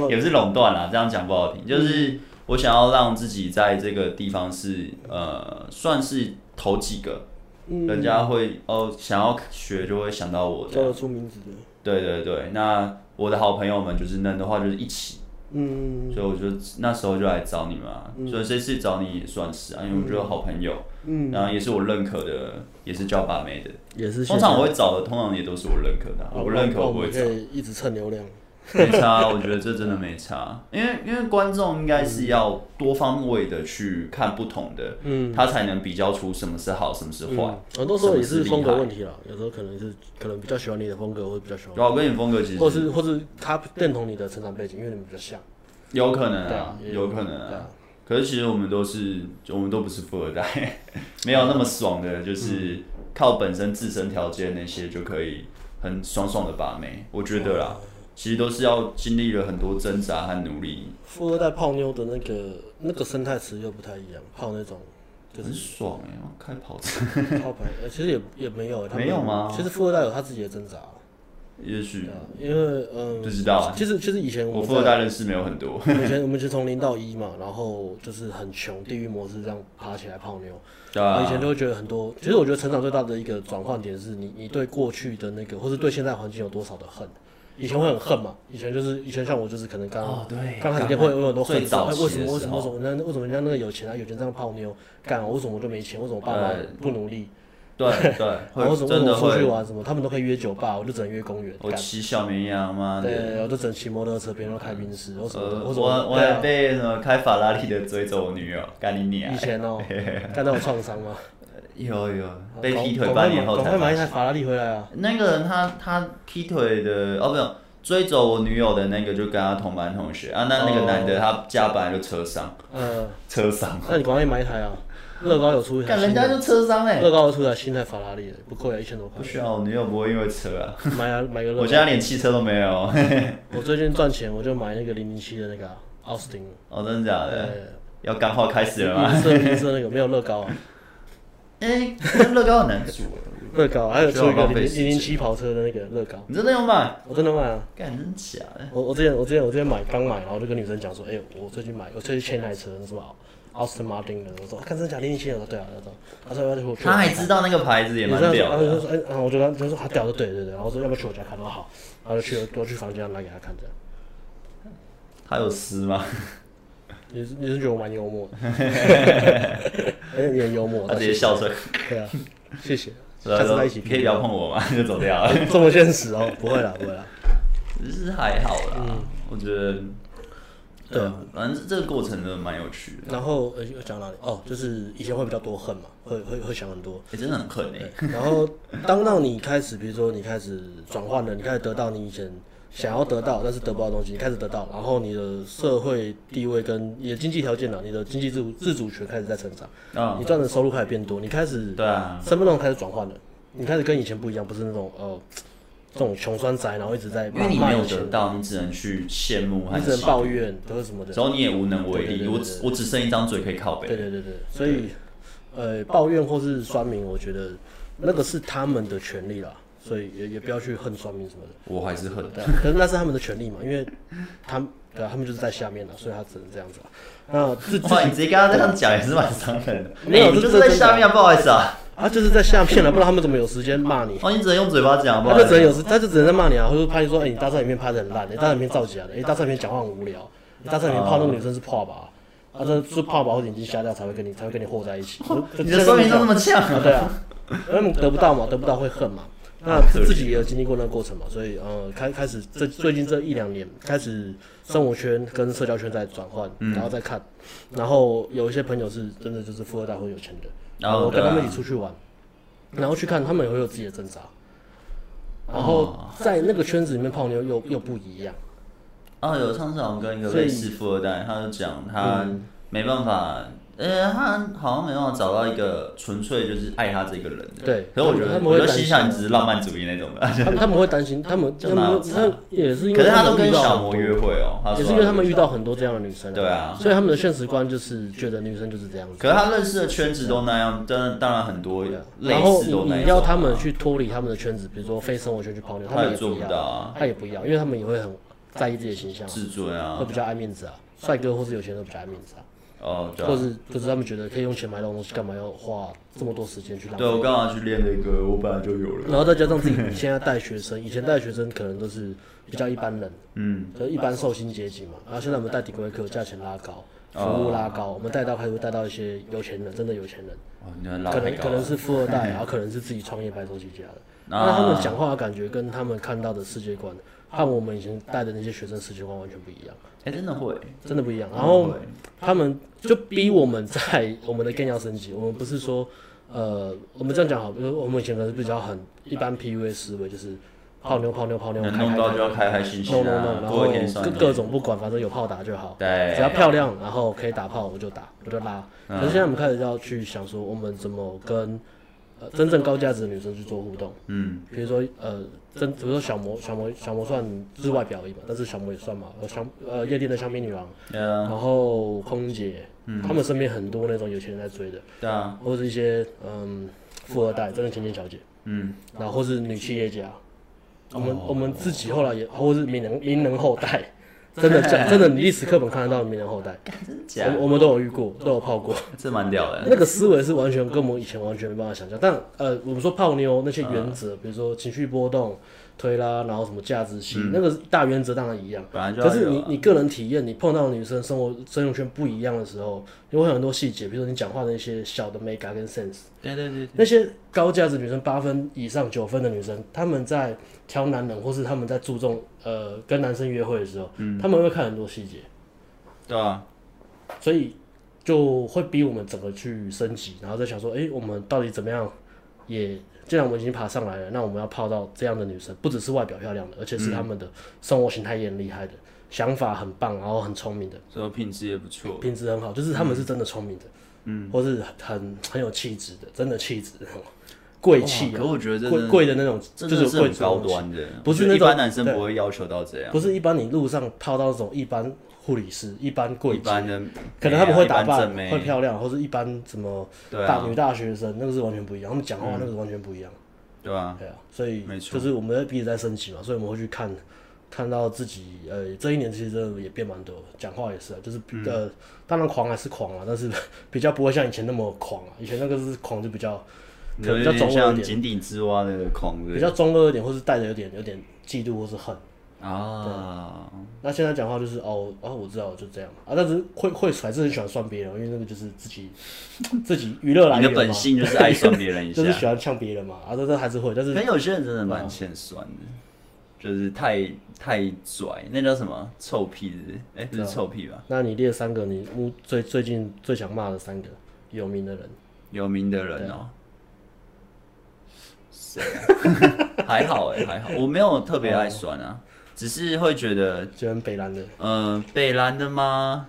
也不是垄断啦，这样讲不好听，就是我想要让自己在这个地方是呃，算是头几个，人家会哦想要学就会想到我，
叫得出名字的。
对对对，那我的好朋友们就是能的话就是一起。嗯，所以我就那时候就来找你们啊，所以这次找你也算是啊，因为我觉得好朋友，嗯，然后也是我认可的，也是叫把妹的，
也是。
通常我会找的，通常也都是我认可的，我认可我不会找。
一直蹭流量，
没差，我觉得这真的没差，因为因为观众应该是要多方位的去看不同的，嗯，他才能比较出什么是好，什么是坏。
很多时候也是风格问题了，有时候可能是可能比较喜欢你的风格，或者比较喜欢。
我跟你风格其实，
或是或是他认同你的成长背景，因为你们比较像。
有可能啊，有可能啊。可是其实我们都是，我们都不是富二代，没有那么爽的，就是靠本身自身条件那些就可以很爽爽的把妹。我觉得啦，其实都是要经历了很多挣扎和努力。
富二代泡妞的那个那个生态池又不太一样，泡那种就是
很爽哎，开跑车。
泡牌，其实也也没有，
没有吗？
其实富二代有他自己的挣扎。
也许，
因为嗯，
不知道。
其实其实以前
我富二代认识没有很多。
以前 我们就从零到一嘛，然后就是很穷，地狱模式这样爬起来泡妞。对啊。以前就会觉得很多，其实我觉得成长最大的一个转换点是你你对过去的那个，或是对现在环境有多少的恨。以前会很恨嘛？以前就是以前像我就是可能刚对刚开始会有很多恨。为什么为什么为什么人家为什么人家那个有钱啊有钱这样泡妞干？为什么我就没钱？为什么爸妈不努力？
对对，
然后什么出去玩什么，他们都可以约酒吧，我就只能约公园。
我骑小绵羊吗？
对，我就只能骑摩托车，别人都开宾士。我
我我还被什么开法拉利的追走我女友，干你娘！
以前哦，干到有创伤吗？
有 有，被劈腿半年后才。
赶快买一台法拉利回来啊！
那个人他他劈腿的哦，不有，追走我女友的那个就跟他同班同学啊，那那个男的他家本来就车商，嗯，车商，
那你赶快买一台啊！乐高有出一台，
人家就车商哎，
乐高有出一台新台法拉利，不贵啊，一千多块。
不需要，我女友不会因为车啊，
买啊买个乐高。
我现在连汽车都没有。
我最近赚钱，我就买那个零零七的那个奥斯汀。
哦，真的假的？要钢化开始了吗？
银色银色那个没有乐高啊。
哎，乐高很难组
乐高还有出一个零零零七跑车的那个乐高。
你真的要买？
我真的买啊。
干，真假的？
我我之前我之前我之前买刚买，然后就跟女生讲说，哎，我最近买，我最近签台车，是吧？奥斯汀马丁的，我说看真假零零七，我说对啊，他说他说要去我，
他还知道那个牌子也蛮屌的，
然后就说哎，我觉得他说他屌的，对对对，然后说要不要去我家看，他说好，然后就去我去房间拿给他看这样。
他有撕吗？
你是你是觉得我蛮幽默的？哎，你很幽默，
他直接笑出来。
对啊，谢谢。下次在一起
可以不要碰我吗？就走掉了。
这么现实哦？不会啦，不会啦。
其实还好啦，我觉得。对啊，反正这个过程真的蛮有趣的。
然后呃，讲哪里？哦，就是以前会比较多恨嘛，会会会想很多。
也真的很恨哎。
然后当到你开始，比如说你开始转换了，你开始得到你以前想要得到但是得不到的东西，你开始得到，然后你的社会地位跟你的经济条件呢，你的经济自主自主权开始在成长。啊。你赚的收入开始变多，你开始对啊，身份证开始转换了，你开始跟以前不一样，不是那种呃。这种穷酸宅，然后一直在，因为
你没有得到，你只能去羡慕，
你只能抱怨，都是什么的，
然后你也无能为力。我我只剩一张嘴可以靠北。
对对对对，所以，呃，抱怨或是酸民，我觉得那个是他们的权利啦，所以也也不要去恨酸民什么的。
我还是恨，
可是那是他们的权利嘛，因为他们对啊，他们就是在下面了，所以他只能这样子啊。那自己
你直接跟他这样讲也是蛮伤人的。没有，就是在下面啊，不好意思啊。
他就是在下面了，不然他们怎么有时间骂你？
哦，你只能用嘴巴讲，
他就只能有时，他就只能在骂你啊，或者拍你说，哎，你大照影片拍的很烂，你大照影片造假的，哎，大照影片讲话很无聊，你大照影片泡那个女生是泡吧？啊，这是泡吧，或眼睛瞎掉才会跟你才会跟你和在一起。
你的说明都那么呛啊？
对啊，他们得不到嘛，得不到会恨嘛。那自己也有经历过那个过程嘛，所以呃，开开始这最近这一两年，开始生活圈跟社交圈在转换，然后再看，然后有一些朋友是真的就是富二代或有钱的。然后我跟他们一起出去玩，然后去看他们也会有自己的挣扎，然后在那个圈子里面泡妞又又不一样。
哦，有上次我跟一个类似富二代，他就讲他没办法。呃，他好像没办法找到一个纯粹就是爱他这个人的。对，可是我觉得，我觉得西夏只是浪漫主义那种的。
他们他们会担心，他们 他们他也是因为，
可是他都跟小魔约会哦，
也是因为他们遇到很多这样的女生。
对啊，
所以他们的现实观就是觉得女生就是这样子。
可是他认识的圈子都那样，当然当然很多，
然后你你要他们去脱离他们的圈子，比如说非生活圈去泡妞，他们也做不到啊，他也不要，因为他们也会很在意自己的形象，
自尊啊，
会比较爱面子啊，帅哥或是有钱都比较爱面子啊。
哦，
或是就是他们觉得可以用钱买到东西，干嘛要花这么多时间去浪费？
对，我刚好去练那个？我本来就有了。
然后再加上自己 现在带学生，以前带学生可能都是比较一般人，嗯，就一般受薪阶级嘛。然后现在我们带底规课，价钱拉高，服务拉高，我们带到还会带到一些有钱人，真的有钱人，可能可能是富二代，然后可能是自己创业白手起家的。那他们讲话的感觉跟他们看到的世界观，和我们以前带的那些学生世界观完全不一样。
哎，真的会，
真的不一样。然后他们就逼我们在我们的 game 要升级。我们不是说，呃，我们这样讲好，比如我们以前可能是比较很一般 PUA 思维，就是泡妞泡妞泡妞，
弄到就要开开心心啊，
然后各各种不管，反正有炮打就好。对，只要漂亮，然后可以打炮，我就打，我就拉。可是现在我们开始要去想说，我们怎么跟。真正高价值的女生去做互动，嗯，比如说呃，真比如说小魔小魔小魔算是外表而已嘛，但是小魔也算嘛，呃香呃夜店的香槟女郎，然后空姐，嗯，他们身边很多那种有钱人在追的，对啊，或者是一些嗯富二代，真的千金小姐，嗯，然后或是女企业家，我们我们自己后来也或是名人名人后代。真的假？真的，你历史课本看得到名人后代，我我们都有遇过，都有泡过，
这蛮屌的。
那个思维是完全跟我们以前完全没办法想象。但呃，我们说泡妞那些原则，比如说情绪波动。推啦，然后什么价值性，嗯、那个大原则当然一样。本来就可是你你个人体验，你碰到的女生生活生活圈不一样的时候，你会有很多细节，比如说你讲话的一些小的美感跟 sense。对对对，对。那些高价值女生八分以上九分的女生，她们在挑男人，或是她们在注重呃跟男生约会的时候，嗯，她们会看很多细节。
对啊。
所以就会逼我们整个去升级，然后再想说，哎、欸，我们到底怎么样也。既然我们已经爬上来了，那我们要泡到这样的女生，不只是外表漂亮的，而且是他们的生活形态也很厉害的，想法很棒，然后很聪明的，
所以品质也不错，
品质很好，就是他们是真的聪明的，嗯，或是很很有气质的，真的气质，贵气。
可我觉得
贵贵的那种，就是
贵高端的，
不是那种
一般男生不会要求到这样，
不是一般你路上泡到那种一般。护理师一般贵
一般的，
可能他们会打扮，会漂亮，或是一般什么大女大学生，那个是完全不一样。他们讲话那个是完全不一样，
对吧？
对啊，所以就是我们在彼此在升级嘛，所以我们会去看，看到自己呃这一年其实真的也变蛮多，讲话也是啊，就是呃当然狂还是狂啊，但是 比较不会像以前那么狂啊，以前那个是狂就比较可能比较中二一点，
井底之蛙那个狂，
比较中二一点，或是带着有点有点嫉妒或是恨。
啊，
那现在讲话就是哦哦，我知道，就这样啊。但是会会还是很喜欢酸别人，因为那个就是自己 自己娱乐来源嘛。
你的本性就是爱酸别人一下，
就是喜欢呛别人嘛。啊，这这还是会，但是。
可有些人真的蛮欠酸的，就是太太拽，那叫什么臭屁的？哎，不是臭屁吧？
那你列三个你最最近最想骂的三个有名的人，
有名的人哦。谁？还好哎，还好，我没有特别爱酸啊。只是会觉得，
喜欢北蓝的，
嗯，北蓝的吗？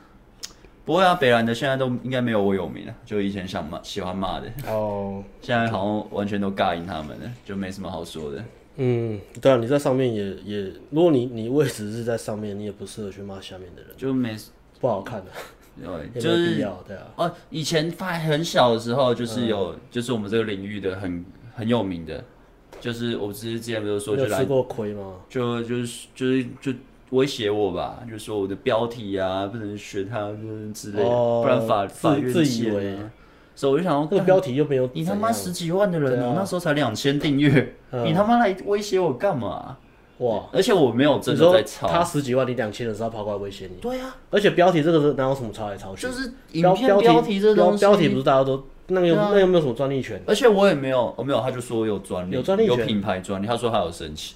不会啊，北蓝的现在都应该没有我有名了。就以前想骂、喜欢骂的，哦，现在好像完全都尬赢他们了，就没什么好说的。
嗯，对啊，你在上面也也，如果你你位置是在上面，你也不适合去骂下面的人，
就没
不好看的。
对，就是对啊。哦，以前发很小的时候，就是有，就是我们这个领域的很很有名的。就是我之前不是说就来
吃过亏吗？
就就是就是就威胁我吧，就说我的标题啊不能学他就是之类的，不然法法院见。所以我就想说，
这个标题又没有
你他妈十几万的人，我那时候才两千订阅，你他妈来威胁我干嘛？哇！而且我没有真的在抄，
他十几万你两千的时候跑过来威胁你。
对啊，
而且标题这个是哪有什么抄来抄去？
就是影片标题这东西，
标题不是大家都。那个有那又没有什么专利权？
而且我也没有，我没有，他就说有专利，
有专利，
有品牌专利。他说他有申请，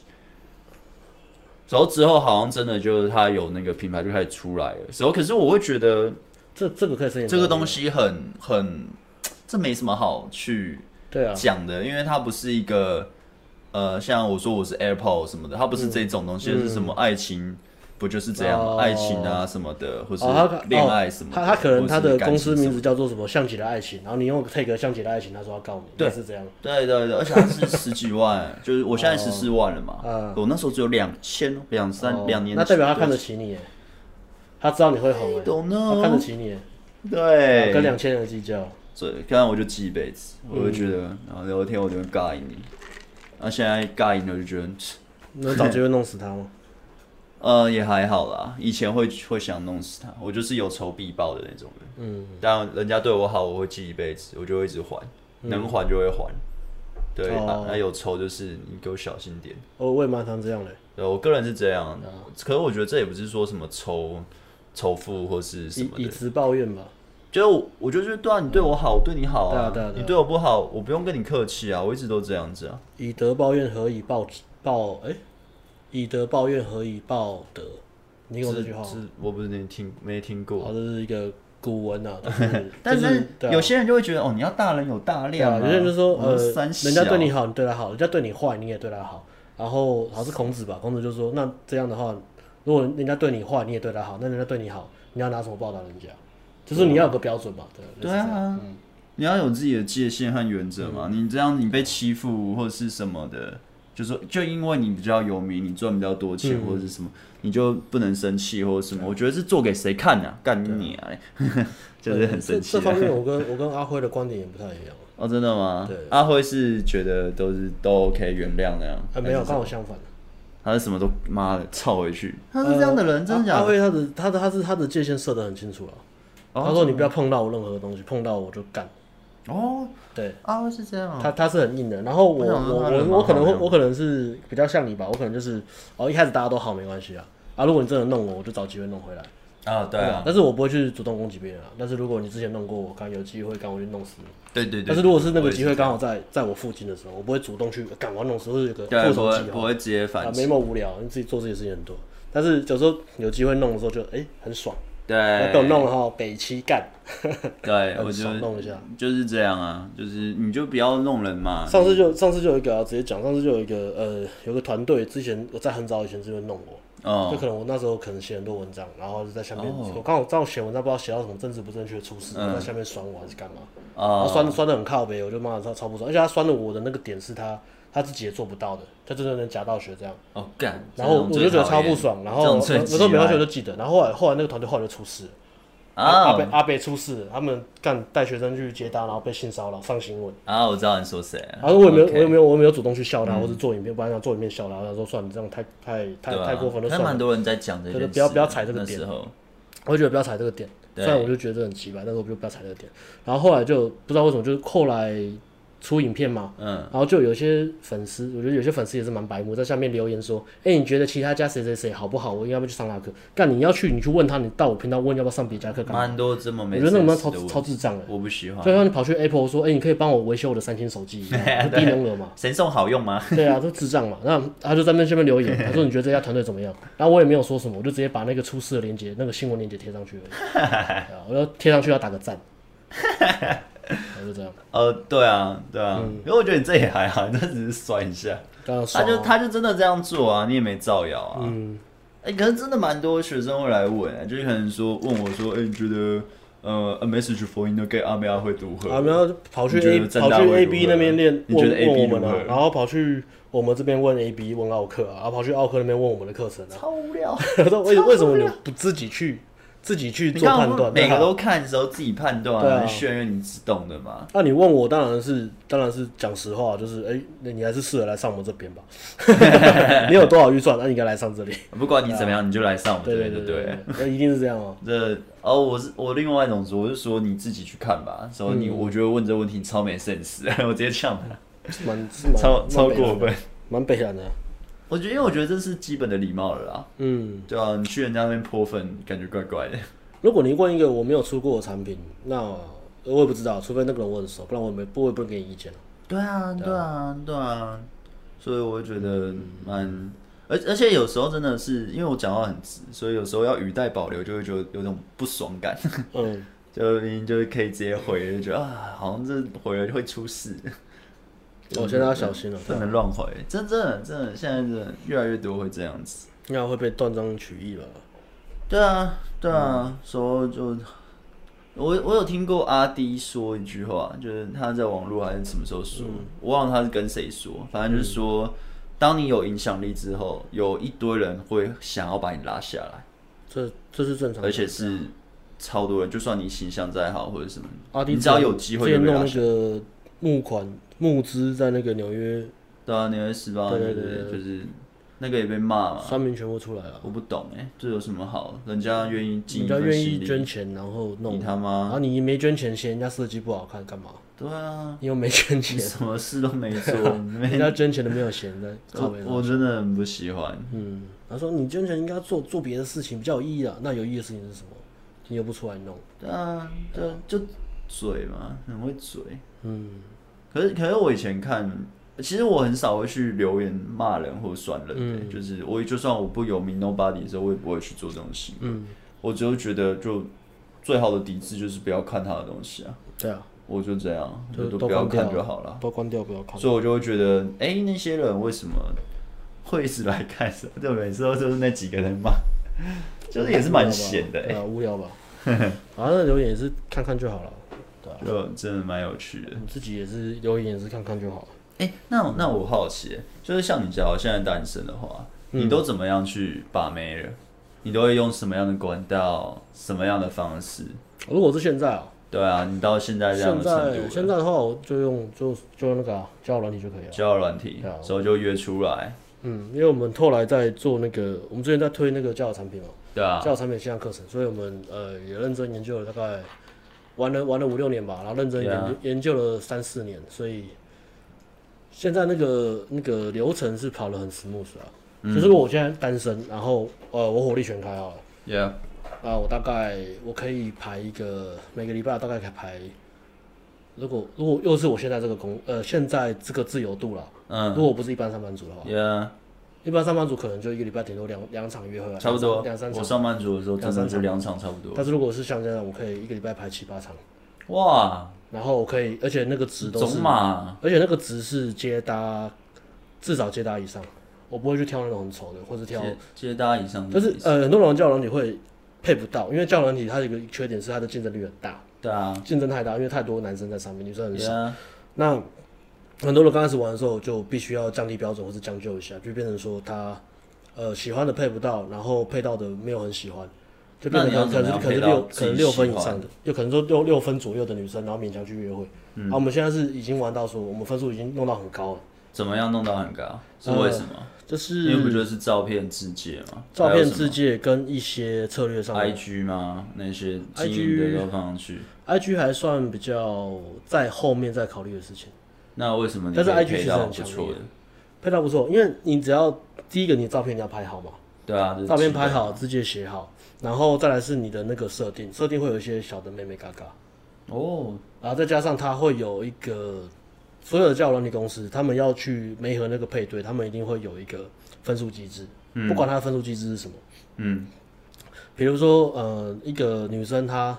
然后之后好像真的就是他有那个品牌就开始出来了。然后可是我会觉得
这这个可以申请，
这个东西很很，这没什么好去对啊讲的，因为它不是一个呃，像我说我是 AirPod 什么的，它不是这种东西，是什么爱情。不就是这样吗？爱情啊什么的，或是恋爱什么？
他他可能他的公司名字叫做什么“象棋的爱情”，然后你用 take“ 像极了爱情”，他说要告你，对，是这样。
对对对，而且他是十几万，就是我现在十四万了嘛，我那时候只有两千两三两年，
那代表他看得起你，他知道你会红，他看得起你，
对，
跟两千人计较，
对，刚刚我就记一辈子，我就觉得，然后有一天我就会尬赢你，那现在尬赢了就觉得，
那早就会弄死他吗？
呃，也还好啦。以前会会想弄死他，我就是有仇必报的那种人。嗯，当然人家对我好，我会记一辈子，我就会一直还，嗯、能还就会还。对，那、有仇就是你给我小心点。
哦，我也蛮常这样的。
对，我个人是这样。嗯、可是我觉得这也不是说什么仇仇富或是什么的。
以直报怨吧。
就我，我就是对啊，你对我好，我对你好啊。对啊，对啊。你对我不好，我不用跟你客气啊，我一直都这样子啊。
以德报怨，何以报报？哎、欸。以德报怨，何以报德？你有这句话吗？
是，我不是没听，没听过。
好，这是一个古文啊。
但是有些人就会觉得，哦，你要大人有大量。
有些人就说，呃，人家对你好，你对他好；人家对你坏，你也对他好。然后，好像是孔子吧？孔子就说，那这样的话，如果人家对你坏，你也对他好，那人家对你好，你要拿什么报答人家？就是你要有个标准嘛，对。
对啊，你要有自己的界限和原则嘛。你这样，你被欺负或者是什么的。就说，就因为你比较有名，你赚比较多钱，或者是什么，你就不能生气或者什么？我觉得是做给谁看啊？干你啊！就是很生气。
这方面，我跟我跟阿辉的观点也不太一样。
哦，真的吗？对，阿辉是觉得都是都 OK 原谅那样。
啊，没有，刚好相反。
他是什么都妈的操回去。他是这样的人，真的假的？
阿辉他的他的他是他的界限设得很清楚了。他说你不要碰到我任何的东西，碰到我就干。哦。对。啊，是这样。他他是很硬的，然后我我我我可能会我可能是比较像你吧，我可能就是哦，一开始大家都好没关系啊。啊，如果你真的弄我，我就找机会弄回来。
啊，对啊，
但是我不会去主动攻击别人啊。但是如果你之前弄过我，刚有机会刚我去弄死你，
对对对。
但是如果是那个机会刚好在在我附近的时候，我不会主动去赶完弄死，或者有个复仇计划，
不会直接反击，
没那么无聊，你自己做这些事情很多。但是有时候有机会弄的时候就哎很爽，
对，
都弄了哈，北七干。
对，我就
弄一下，
就是这样啊，就是你就不要弄人嘛。
上次就上次就有一个啊，直接讲，上次就有一个呃，有个团队之前我在很早以前就会弄我，哦，就可能我那时候可能写很多文章，然后就在下面，哦、我刚好正好写文章，不知道写到什么政治不正确出事，嗯、在下面酸我还是干嘛，哦、然后酸酸的很靠北，我就骂他超不爽，而且他酸的我的那个点是他他自己也做不到的，他真的能夹到学这样，
哦干，
然后我就觉得超不爽，然后我说没关系，我就记得，然后后来后来那个团队后来就出事了。阿北阿北出事了，他们干带学生去接单，然后被性骚扰上新闻。
啊，我知道你说谁。
然后我也没有，我也没有，我也没有主动去笑他，或者做影片，不然想做影片笑他。他说算了，这样太太太太过分了。算了。
还蛮多人在讲这个，
不要不要踩这个点。我就觉得不要踩这个点，虽然我就觉得很奇怪，但是我就不要踩这个点。然后后来就不知道为什么，就是后来。出影片嘛，嗯，然后就有些粉丝，我觉得有些粉丝也是蛮白目，在下面留言说，哎、欸，你觉得其他家谁谁谁好不好？我应该要不要去上他课？干，你要去，你去问他，你到我频道问要不要上别家课干嘛？
蛮多这么没，
我觉得那种超超智障的，
我不喜欢。
所以说你跑去 Apple 说，哎、欸，你可以帮我维修我的三星手机，低能儿嘛？
神送好用吗？
对啊，都智障嘛。那他就在那下面留言，他说你觉得这家团队怎么样？然后我也没有说什么，我就直接把那个出事的链接，那个新闻链接贴上去而已。我要贴上去要打个赞。就这样。
呃，对啊，对啊，嗯、因为我觉得你这也还好，你这只是酸一下。啊、他就他就真的这样做啊，你也没造谣啊。嗯。哎、欸，可是真的蛮多学生会来问、欸，就是可能说问我说，哎、欸，你觉得呃，A Message for You 给阿喵会如何？
阿喵跑去 A 跑去 A B 那边练，你觉得 A B 问我们、啊、然后跑去我们这边问 A B 问奥克啊，然后跑去奥克那边问我们的课程啊。
超无聊。
为为什么你不自己去？自己去做判断，
每个都看的时候自己判断，对啊，确认你只懂的嘛。
那你问我，当然是当然是讲实话，就是哎，那你还是适合来上我们这边吧。你有多少预算，那你应该来上这里。
不管你怎么样，你就来上我们这边，对对对，
那一定是这样哦。
这哦，我是我另外一种说，我是说你自己去看吧。所以你我觉得问这个问题超没 sense，我直接呛他，
蛮
超超过分，
蛮悲惨的。
我觉得，因为我觉得这是基本的礼貌了啦。嗯，对啊，你去人家那边泼粪，感觉怪怪的。
如果你问一个我没有出过的产品，那我也不知道，除非那个人我很熟，不然我没不会不能给你意见。
对啊，对啊，对啊。所以我觉得蛮，而而且有时候真的是因为我讲话很直，所以有时候要语带保留，就会觉得有种不爽感。嗯，就明明就是可以直接回，就觉得啊，好像这回了会出事。
我现在要小心了，
不能乱回。真真的真的，现在真的越来越多会这样子，
应该会被断章取义了。
对啊，对啊，说就我我有听过阿迪说一句话，就是他在网络还是什么时候说，我忘了他是跟谁说，反正就是说，当你有影响力之后，有一堆人会想要把你拉下来，
这这是正常，
而且是超多人，就算你形象再好或者什么，阿滴只要有机会就被拉下来。
募款募资在那个纽约，
对啊，纽约时报，对对对，就是那个也被骂嘛，
酸民全部出来了。
我不懂哎，这有什么好？人家愿意，
人家愿意捐钱，然后弄
你他妈，
然后你没捐钱，嫌人家设计不好看干嘛？
对啊，
你又没捐钱，
什么事都没做，
人家捐钱的没有闲的。
我真的很不喜欢。
嗯，他说你捐钱应该做做别的事情比较有意义啊，那有意义的事情是什么？你又不出来弄。
对啊，对，就嘴嘛，很会嘴。嗯，可是可是我以前看，其实我很少会去留言骂人或酸人，嗯、就是我就算我不有名 nobody 的时候，我也不会去做这种行为。嗯，我只会觉得就最好的抵制就是不要看他的东西啊。对啊，我就这样，就都不要看就好了，
都关掉不要看。
所以我就会觉得，哎、欸，那些人为什么会一直来看？就每次都就是那几个人骂，就是也是蛮闲的、欸，哎，
无聊吧？反正留言也是看看就好了。
就真的蛮有趣的，
你自己也是留言也是看看就好了。
哎、欸，那那我好奇，就是像你家现在单身的话，嗯、你都怎么样去把妹了？你都会用什么样的管道，什么样的方式？
如果是现在啊，
对啊，你到现在这样的程度现在，
现在的话，我就用就就用那个、啊、交友软体就可以了。
交友软体，所以、啊、就约出来。
嗯，因为我们后来在做那个，我们之前在推那个交友产品嘛，
对啊，
交友产品线上课程，所以我们呃也认真研究了大概。玩了玩了五六年吧，然后认真研究 Yeah. 研究了三四年，所以现在那个那个流程是跑得很 smooth 啊。嗯、就是我现在单身，然后呃我火力全开好了，Yeah. 啊我大概我可以排一个每个礼拜大概可以排，如果如果又是我现在这个工呃现在这个自由度了，嗯，如果我不是一般上班族的话
，Yeah.
要一般上班族可能就一个礼拜顶多两两场约会啊，
差不多
两三场。
我上班族的时候，真的就两场差不多。
但是如果是像这样，我可以一个礼拜排七八场。
哇！
然后我可以，而且那个值都是，而且那个值是接搭，至少接搭以上。我不会去挑那种很丑的，或者挑
接搭以上。
但是呃，很多人交友软体会配不到，因为交友软体它有一个缺点是它的竞争力很大。
对啊，
竞争太大，因为太多男生在上面，女生很少。Yeah. 那很多人刚开始玩的时候就必须要降低标准或者将就一下，就变成说他呃喜欢的配不到，然后配到的没有很喜欢，就变成可能可能六可能六分以上的，就可能说六六分左右的女生，然后勉强去约会。嗯、啊，我们现在是已经玩到说我们分数已经弄到很高了。
怎么样弄到很高？是为什么？呃、就是因为不就是照片自介吗？
照片自介跟一些策略上面
，IG 吗？那些经营的都放上去。
IG 还算比较在后面在考虑的事情。
那为什么你？
但是 IG 其实很强烈的，配套不错，因为你只要第一个，你照片你要拍好嘛。
对啊，
照片拍好，自介写好，然后再来是你的那个设定，设定会有一些小的妹妹嘎嘎。哦。然后再加上它会有一个所有的交友软体公司，他们要去媒合那个配对，他们一定会有一个分数机制，不管它的分数机制是什么。嗯。比如说，呃，一个女生她。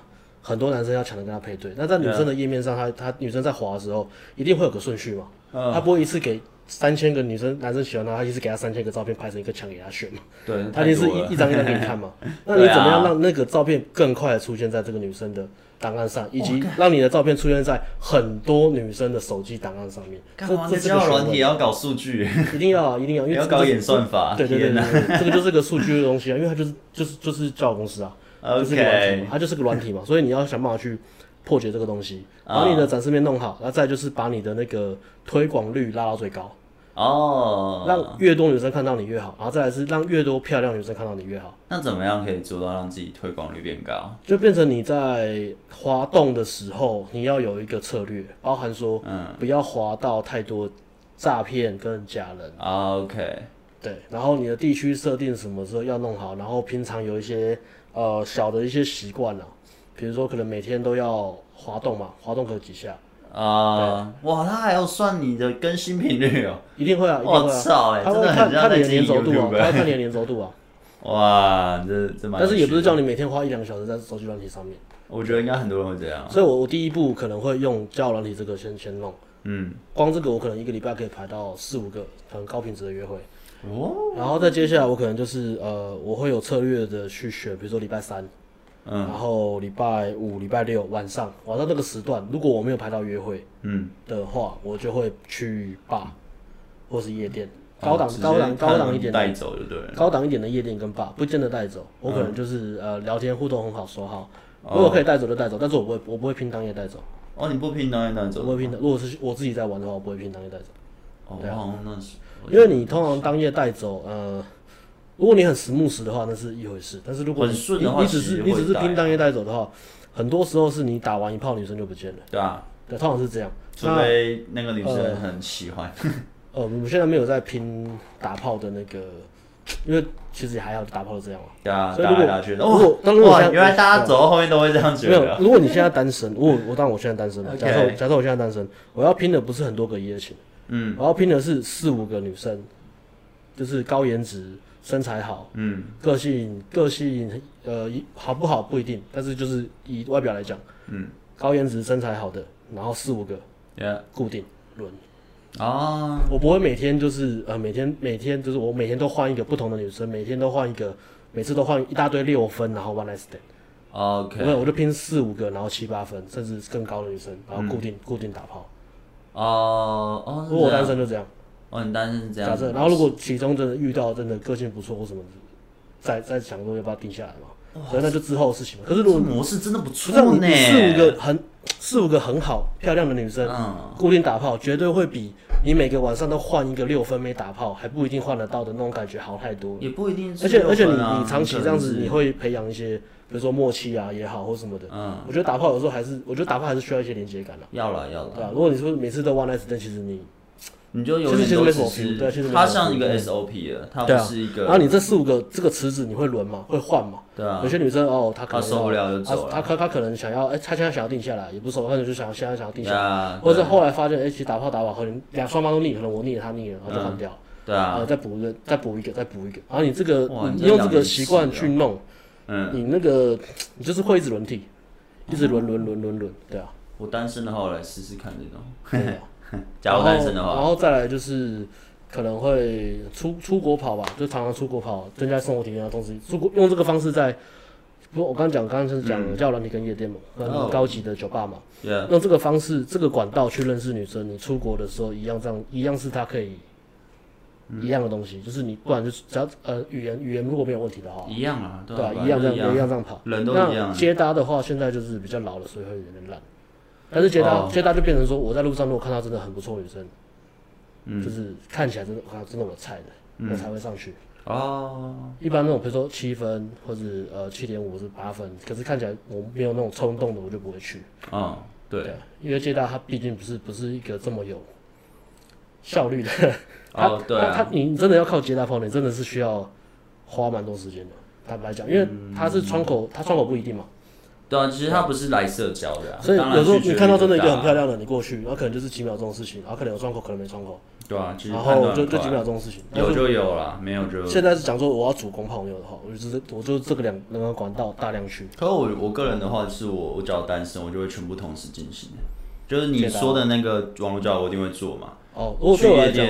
很多男生要抢着跟他配对，那在女生的页面上，他他女生在滑的时候，一定会有个顺序嘛，他不会一次给三千个女生男生喜欢他，他一次给他三千个照片拍成一个墙给他选嘛，对，他一定是一一张一张给你看嘛，那你怎么样让那个照片更快的出现在这个女生的档案上，以及让你的照片出现在很多女生的手机档案上面？
这这是个软体也要搞数据，
一定要啊，一定要，因为
要搞演算法，
对对对对，这个就是个数据的东西啊，因为它就是就是就是交友公司啊。OK，它就是个软体嘛，所以你要想办法去破解这个东西，把你的展示面弄好，然后再就是把你的那个推广率拉到最高哦，让越多女生看到你越好，然后再来是让越多漂亮女生看到你越好。
那怎么样可以做到让自己推广率变高？
就变成你在滑动的时候，你要有一个策略，包含说，嗯，不要滑到太多诈骗跟假人。
OK，
对，然后你的地区设定什么时候要弄好，然后平常有一些。呃，小的一些习惯了，比如说可能每天都要滑动嘛，滑动个几下。
啊，哇，他还要算你的更新频率哦，
一定会啊，一定会啊。我操，哎，他会看看你的粘着度啊，他会看你的粘着度啊。
哇，这这蛮。
但是也不是叫你每天花一两个小时在手机软体上面。
我觉得应该很多人会这样。
所以我我第一步可能会用交友软体这个先先弄。嗯。光这个我可能一个礼拜可以排到四五个很高品质的约会。哦，然后再接下来我可能就是呃，我会有策略的去选，比如说礼拜三，嗯，然后礼拜五、礼拜六晚上晚上那个时段，如果我没有排到约会，嗯的话，我就会去 bar 或是夜店，高档高档高档一点
带走就对，
高档一点的夜店跟 bar 不见得带走，我可能就是呃聊天互动很好说好，如果可以带走就带走，但是我不会我不会拼当夜带走。
哦，你不拼当夜带走？
我不会拼的，如果是我自己在玩的话，我不会拼当夜带走。
哦，那是。
因为你通常当夜带走，呃，如果你很 smooth 的话，那是一回事。但是如果你你只是你只是拼当夜带走的话，很多时候是你打完一炮，女生就不见了。
对啊，
对，通常是这样。
除非那个女生很喜欢。
呃，我们现在没有在拼打炮的那个，因为其实也还好，打炮是这样嘛。
对啊，打来打去的。如果原来大家走到后面都会这样觉得。
没有，如果你现在单身，我我当然我现在单身了。假设假设我现在单身，我要拼的不是很多个一夜情。嗯，我要拼的是四五个女生，就是高颜值、身材好，嗯，个性个性呃好不好不一定，但是就是以外表来讲，嗯，高颜值、身材好的，然后四五个，Yeah. 固定轮啊，我不会每天就是呃每天每天就是我每天都换一个不同的女生，每天都换一个，每次都换一大堆六分，然后 one night stand，OK，我就拼四五个，然后七八分，甚至更高的女生，然后固定、嗯、固定打炮。
哦哦，
如果我单身就这样，
哦，你单身是这样。
假设，然后如果其中真的遇到真的个性不错或什么，再再想说要不要定下来嘛？所以那就之后的事情嘛。可是如果
模式真的不错呢，
四五个很四五个很好漂亮的女生，固定打炮，绝对会比你每个晚上都换一个六分没打炮还不一定换得到的那种感觉好太多。
也不一定，
而且而且你你长期这样子，你会培养一些。比如说默契啊也好，或什么的，嗯，我觉得打炮有时候还是，我觉得打炮还是需要一些连接感的。
要了要了，
对啊，如果你说每次都 one night stand，其实你，
你就有点都只是，它像一个 SOP 了，它不是一个。
然后你这四五个这个池子你会轮吗？会换吗？
对啊。
有些女生哦，她可能
受不了就走了。
她她她可能想要，哎，她现在想要定下来，也不熟，或者就想要现在想要定下来，或者后来发现，哎，其实打炮打完后，两双方都腻，可能我腻了，她腻了，然后就换掉。
对啊，
呃，再补一个，再补一个，再补一个，然后你这个你用这个习惯去弄，嗯，你那个 你就是会一直轮替，一直轮轮轮轮轮，对啊。
我单身的话，我来试试看这种。对啊。假如单身的话，
然后再来就是可能会出出国跑吧，就常常出国跑，增加生活体验的东西。出国用这个方式在，不过我刚刚讲，刚刚是讲交友软体跟夜店嘛，很高级的酒吧嘛。用这个方式，这个管道去认识女生，你出国的时候一样这样，一样是他可以一样的东西，就是你不管就是只要呃语言语言如果没有问题的话，
一样啊，对
吧？一样这样一样这样跑。
人都一样。
接搭的话，现在就是比较老了，所以会有点烂。但是接搭、oh. 接搭就变成说，我在路上如果看到真的很不错女生，嗯，就是看起来真的好像真的我菜的，嗯、我才会上去。哦。Oh. 一般那种比如说七分或者呃七点五是八分，可是看起来我没有那种冲动的，我就不会去。啊，oh, 对。对，因为接搭它毕竟不是不是一个这么有效率的。哦，oh, 对、啊。他你真的要靠接搭泡，你真的是需要花蛮多时间的。坦白讲，因为它是窗口，它窗口不一定嘛。
对啊，其实他不是来社交的，啊，
所以有时候你看到真的一个很漂亮的，你过去，然后可能就是几秒钟的事情，然后可能有窗口，可能没窗口。
对啊，其实
然后就就几秒钟的事情，
有就有了，没有就。
现在是讲说我要主攻朋友的话，我就是我就这个两两个管道大量去。
可是我我个人的话，是我我只要单身，我就会全部同时进行。就是你说的那个网络交友，我一定会做嘛。
哦，我来讲，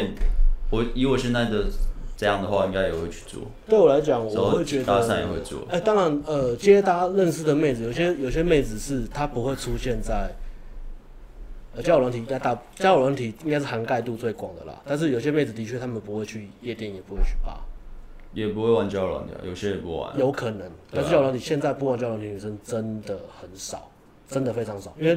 我以我现在的。这样的话，应该也会去做。
对我来讲，我会觉得
搭讪也会做。
哎，当然，呃，接搭认识的妹子，有些有些妹子是她不会出现在，呃，交友软体应该大交友软体应该是涵盖度最广的啦。但是有些妹子的确，她们不会去夜店，也不会去吧，
也不会玩交友软体，有些也不玩。
有可能，但是交友软体现在不玩交友软体女生真的很少，真的非常少，因为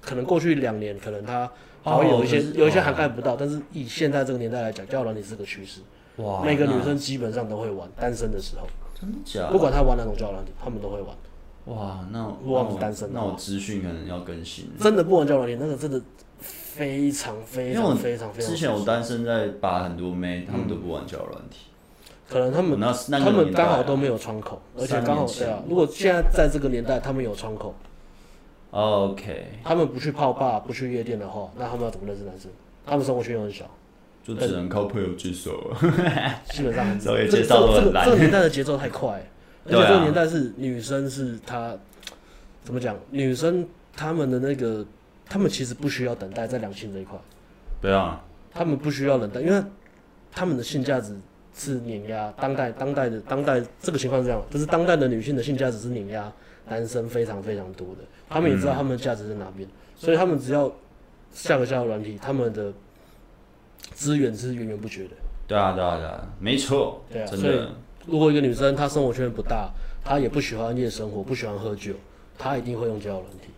可能过去两年，可能她还会有一些有一些涵盖不到，但是以现在这个年代来讲，交友软体是个趋势。哇！每个女生基本上都会玩，单身的时候，
真的假的？
不管她玩哪种交友软体，她们都会玩。
哇，那
如果我单身，
那我资讯可能要更新。
真的不玩交友软体，那个真的非常非常非常非常。
之前我单身在把很多妹，他们都不玩交友软体。
可能他们他们刚好都没有窗口，而且刚好对啊。如果现在在这个年代，他们有窗口
，OK，
他们不去泡吧，不去夜店的话，那他们要怎么认识男生？他们生活圈又很小。
就只能靠朋友介绍，
基本上
这个介绍都很烂。
这个年代的节奏太快，而且这个年代是女生是她怎么讲？女生她们的那个，她们其实不需要等待在两性这一块。
对啊，
她们不需要等待，因为她们的性价值是碾压当代当代的当代这个情况是这样，就是当代的女性的性价值是碾压男生非常非常多的。他们也知道他们的价值在哪边，所以他们只要下个交友软体，他们的。资源是源源不绝的。
对啊，对啊，对啊，没错。
对啊，真。所以如果一个女生她生活圈不大，她也不喜欢夜生活，不喜欢喝酒，她一定会用交友软体。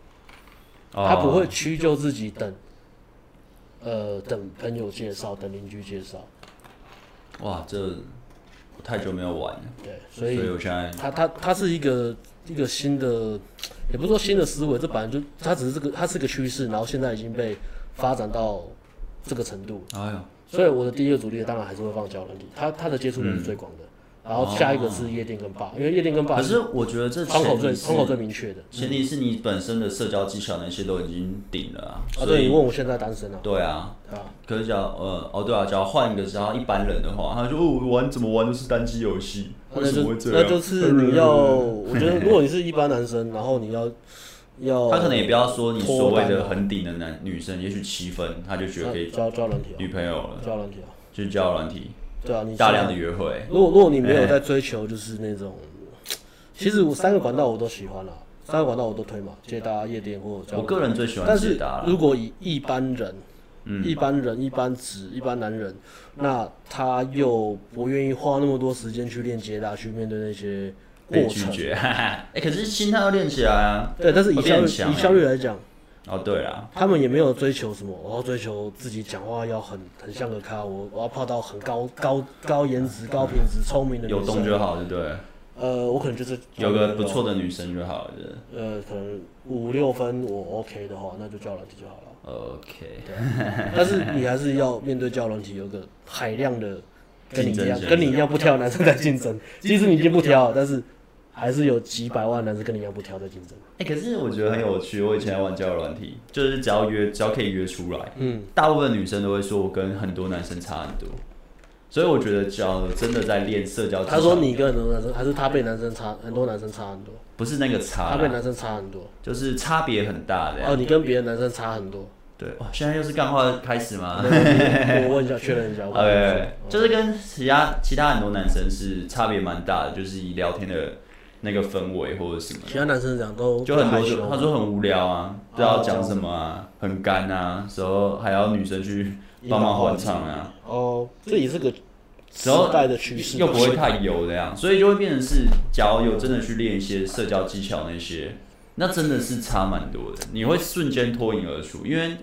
她不会屈就自己等，呃，等朋友介绍，等邻居介绍。
哇，这我太久没有玩了。
对，所以，
所以我现在，
她她她是一个一个新的，也不是说新的思维，这本来就它只是这个，它是个趋势，然后现在已经被发展到。这个程度，哎呀，所以我的第一个主力当然还是会放交友软体，他他的接触面是最广的，然后下一个是夜店跟吧，因为夜店跟吧，
可是我觉得这
窗口最窗口最明确的，
前提是你本身的社交技巧那些都已经顶了啊。
啊，对，你问我现在单身啊？
对啊，对啊。可是假如呃哦对啊，假如换一个只要一般人的话，他就哦玩怎么玩都是单机游戏，为什么会这样？
那就是 你要，我觉得如果你是一般男生，然后你要要。
他可能也不要说你所谓的很顶的男女生，也许七分他就觉得可以交交软体女朋友了，
交软体啊，
就是交软体。
对啊，你
大量的约会。
如果如果你没有在追求，就是那种，其实我三个管道我都喜欢了，三个管道我都推嘛，接搭夜店或者。
我个人最喜欢接搭。
但是如果以一般人，一般人一般直一般男人，那他又不愿意花那么多时间去练接搭，去面对那些。
被拒绝，哎、欸，可是心态要练起来啊。
对，但是以效率以效率来讲，
哦，对啊，
他们也没有追求什么，我要追求自己讲话要很很像个咖，我我要泡到很高高高颜值、高品质、聪明的女生。
有动就好，对不对？
呃，我可能就是
有个不错的女生就好了。
呃，可能五六分我 OK 的话，那就交软体就好了。
OK。
对，但是你还是要面对交软体，有个海量的跟你一样跟你一样不挑男生在竞争。其实你已经不挑，但是。还是有几百万男生跟你一样不挑在竞争。
哎，可是我觉得很有趣。我以前玩交友软体，就是只要约，只要可以约出来，嗯，大部分女生都会说我跟很多男生差很多。所以我觉得，假如真的在练社交，
他说你跟很多男生，还是他被男生差很多，男生差很多？
不是那个差，
他被男生差很多，
就是差别很大的。
哦，你跟别的男生差很多。
对，哇，现在又是干话开始吗？
我问一下，确认一下。
对，就是跟其他其他很多男生是差别蛮大的，就是以聊天的那个氛围或者什么。
其他男生讲都
就很多，他说很无聊啊，不知道讲什么啊，很干啊，时候还要女生去。帮忙还场啊！
哦，这也是个时代的趋势，
又不会太油的样，所以就会变成是，假如有真的去练一些社交技巧那些，那真的是差蛮多的。你会瞬间脱颖而出，因为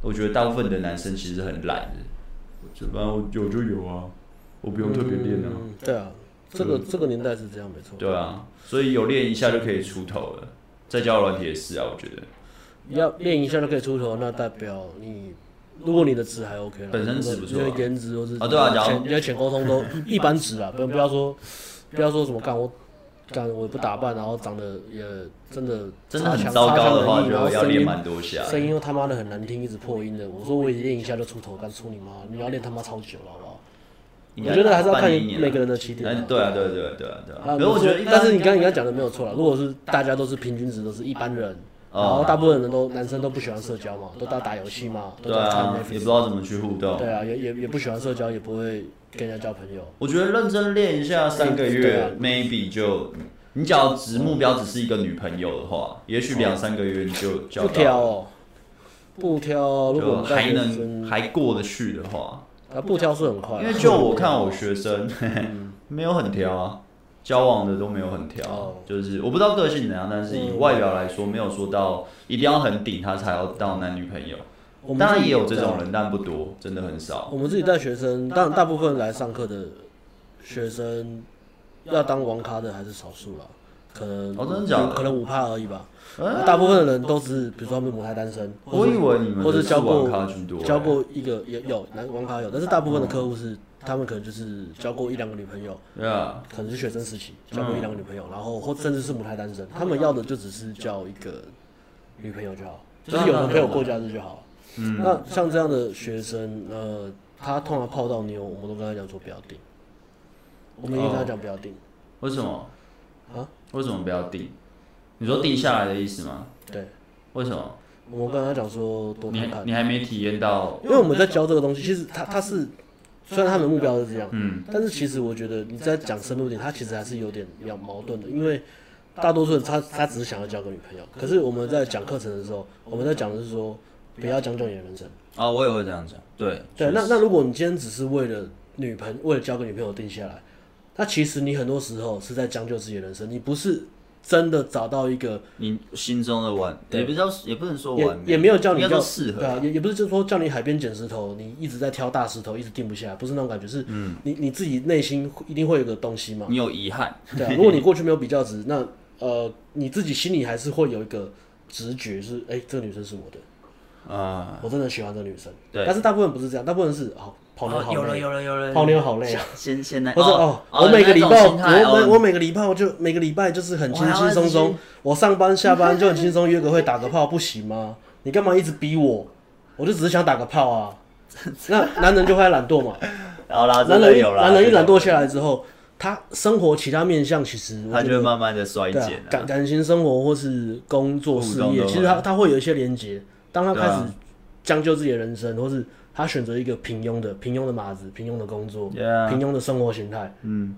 我觉得大部分的男生其实很懒的，就反正我有就有啊，我不用特别练啊。
对啊，这个这个年代是这样没错。
对啊，所以有练一下就可以出头了，在交友软体也是啊，我觉得。
要练一下就可以出头，那代表你。如果你的值还 OK 了，
本身值不错，
因为颜值或是
啊，对啊，
浅因为浅沟通都 一般值啊，不不要说不要说什么干我干我也不打扮，然后长得也真的
真的很糟糕的话，就要练蛮多下，
声音又他妈的很难听，一直破音的。我说我也练一下就出头，干出你妈！你要练他妈超久了，好不好？我觉得还是要看每个人的起点。
对啊，对对对对啊。
可是我觉得，但是你刚刚你刚讲的没有错了。如果是大家都是平均值，都是一般人。然后大部分人都男生都不喜欢社交嘛，都在打游戏嘛，都在看 Netflix，
也不知道怎么去互动。
对啊，也也也不喜欢社交，也不会跟人家交朋友。
我觉得认真练一下三个月，maybe 就你只要只目标只是一个女朋友的话，也许两三个月你就交到。
不挑哦，不挑，如果
还能还过得去的话，
啊，不挑是很快。
因为就我看我学生，没有很挑啊。交往的都没有很挑，就是我不知道个性怎样，但是以外表来说，没有说到一定要很顶他才要当男女朋友。当然也有这种人，但不多，真的很少。
我们自己带学生，当然大部分来上课的学生要当网咖的还是少数了，可能
哦，真的假的？
可能五趴而已吧。大部分的人都是，比如说他们母胎单身，
我以为你们
或者交过交过一个也有男网咖有，但是大部分的客户是。他们可能就是交过一两个女朋友，Yeah. 可能是学生时期交过一两个女朋友，嗯、然后或甚至是母胎单身，他们要的就只是交一个女朋友就好，就是有男朋友过假日就好。嗯，那像这样的学生，呃，他通常泡到妞，我们都跟他讲说不要订，我们也跟他讲不要订。
为什么？啊？为什么不要订？你说定下来的意思吗？
对。
为什么？
我们跟他讲说多看看。
你你还没体验到？
因为我们在教这个东西，其实他他是。虽然他们的目标是这样，嗯，但是其实我觉得你在讲深入点，他其实还是有点矛盾的，因为大多数人他他只是想要交个女朋友，可是我们在讲课程的时候，我们在讲的是说不要将就你的人生。
啊，我也会这样讲，对
对，那那如果你今天只是为了女朋为了交个女朋友定下来，那其实你很多时候是在将就自己的人生，你不是。真的找到一个
你心中的完，也不叫也不能说完，
也没有叫你叫
适合，
对啊，也也不是就是说叫你海边捡石头，你一直在挑大石头，一直定不下来，不是那种感觉，是你你自己内心一定会有个东西嘛，
你有遗憾，
对啊，如果你过去没有比较值，那呃你自己心里还是会有一个直觉是，哎，这个女生是我的，啊，我真的喜欢这个女生，对，但是大部分不是这样，大部分是哦。跑妞好累，有了有了有了，跑妞好累啊！
先 先来，
不是哦，我每个礼拜我每我每个礼拜我就每个礼拜就是很轻轻松松，我上班下班就很轻松，约个会打个炮不行吗？你干嘛一直逼我？我就只是想打个炮啊！那男人就会懒惰嘛。
然后
男人有男人一懒惰下来之后，他生活其他面向其实
他就会慢慢的衰减，
感感情生活或是工作事业，其实他他会有一些连接。当他开始将就自己的人生，或是他选择一个平庸的、平庸的马子、平庸的工作.平庸的生活形态，嗯，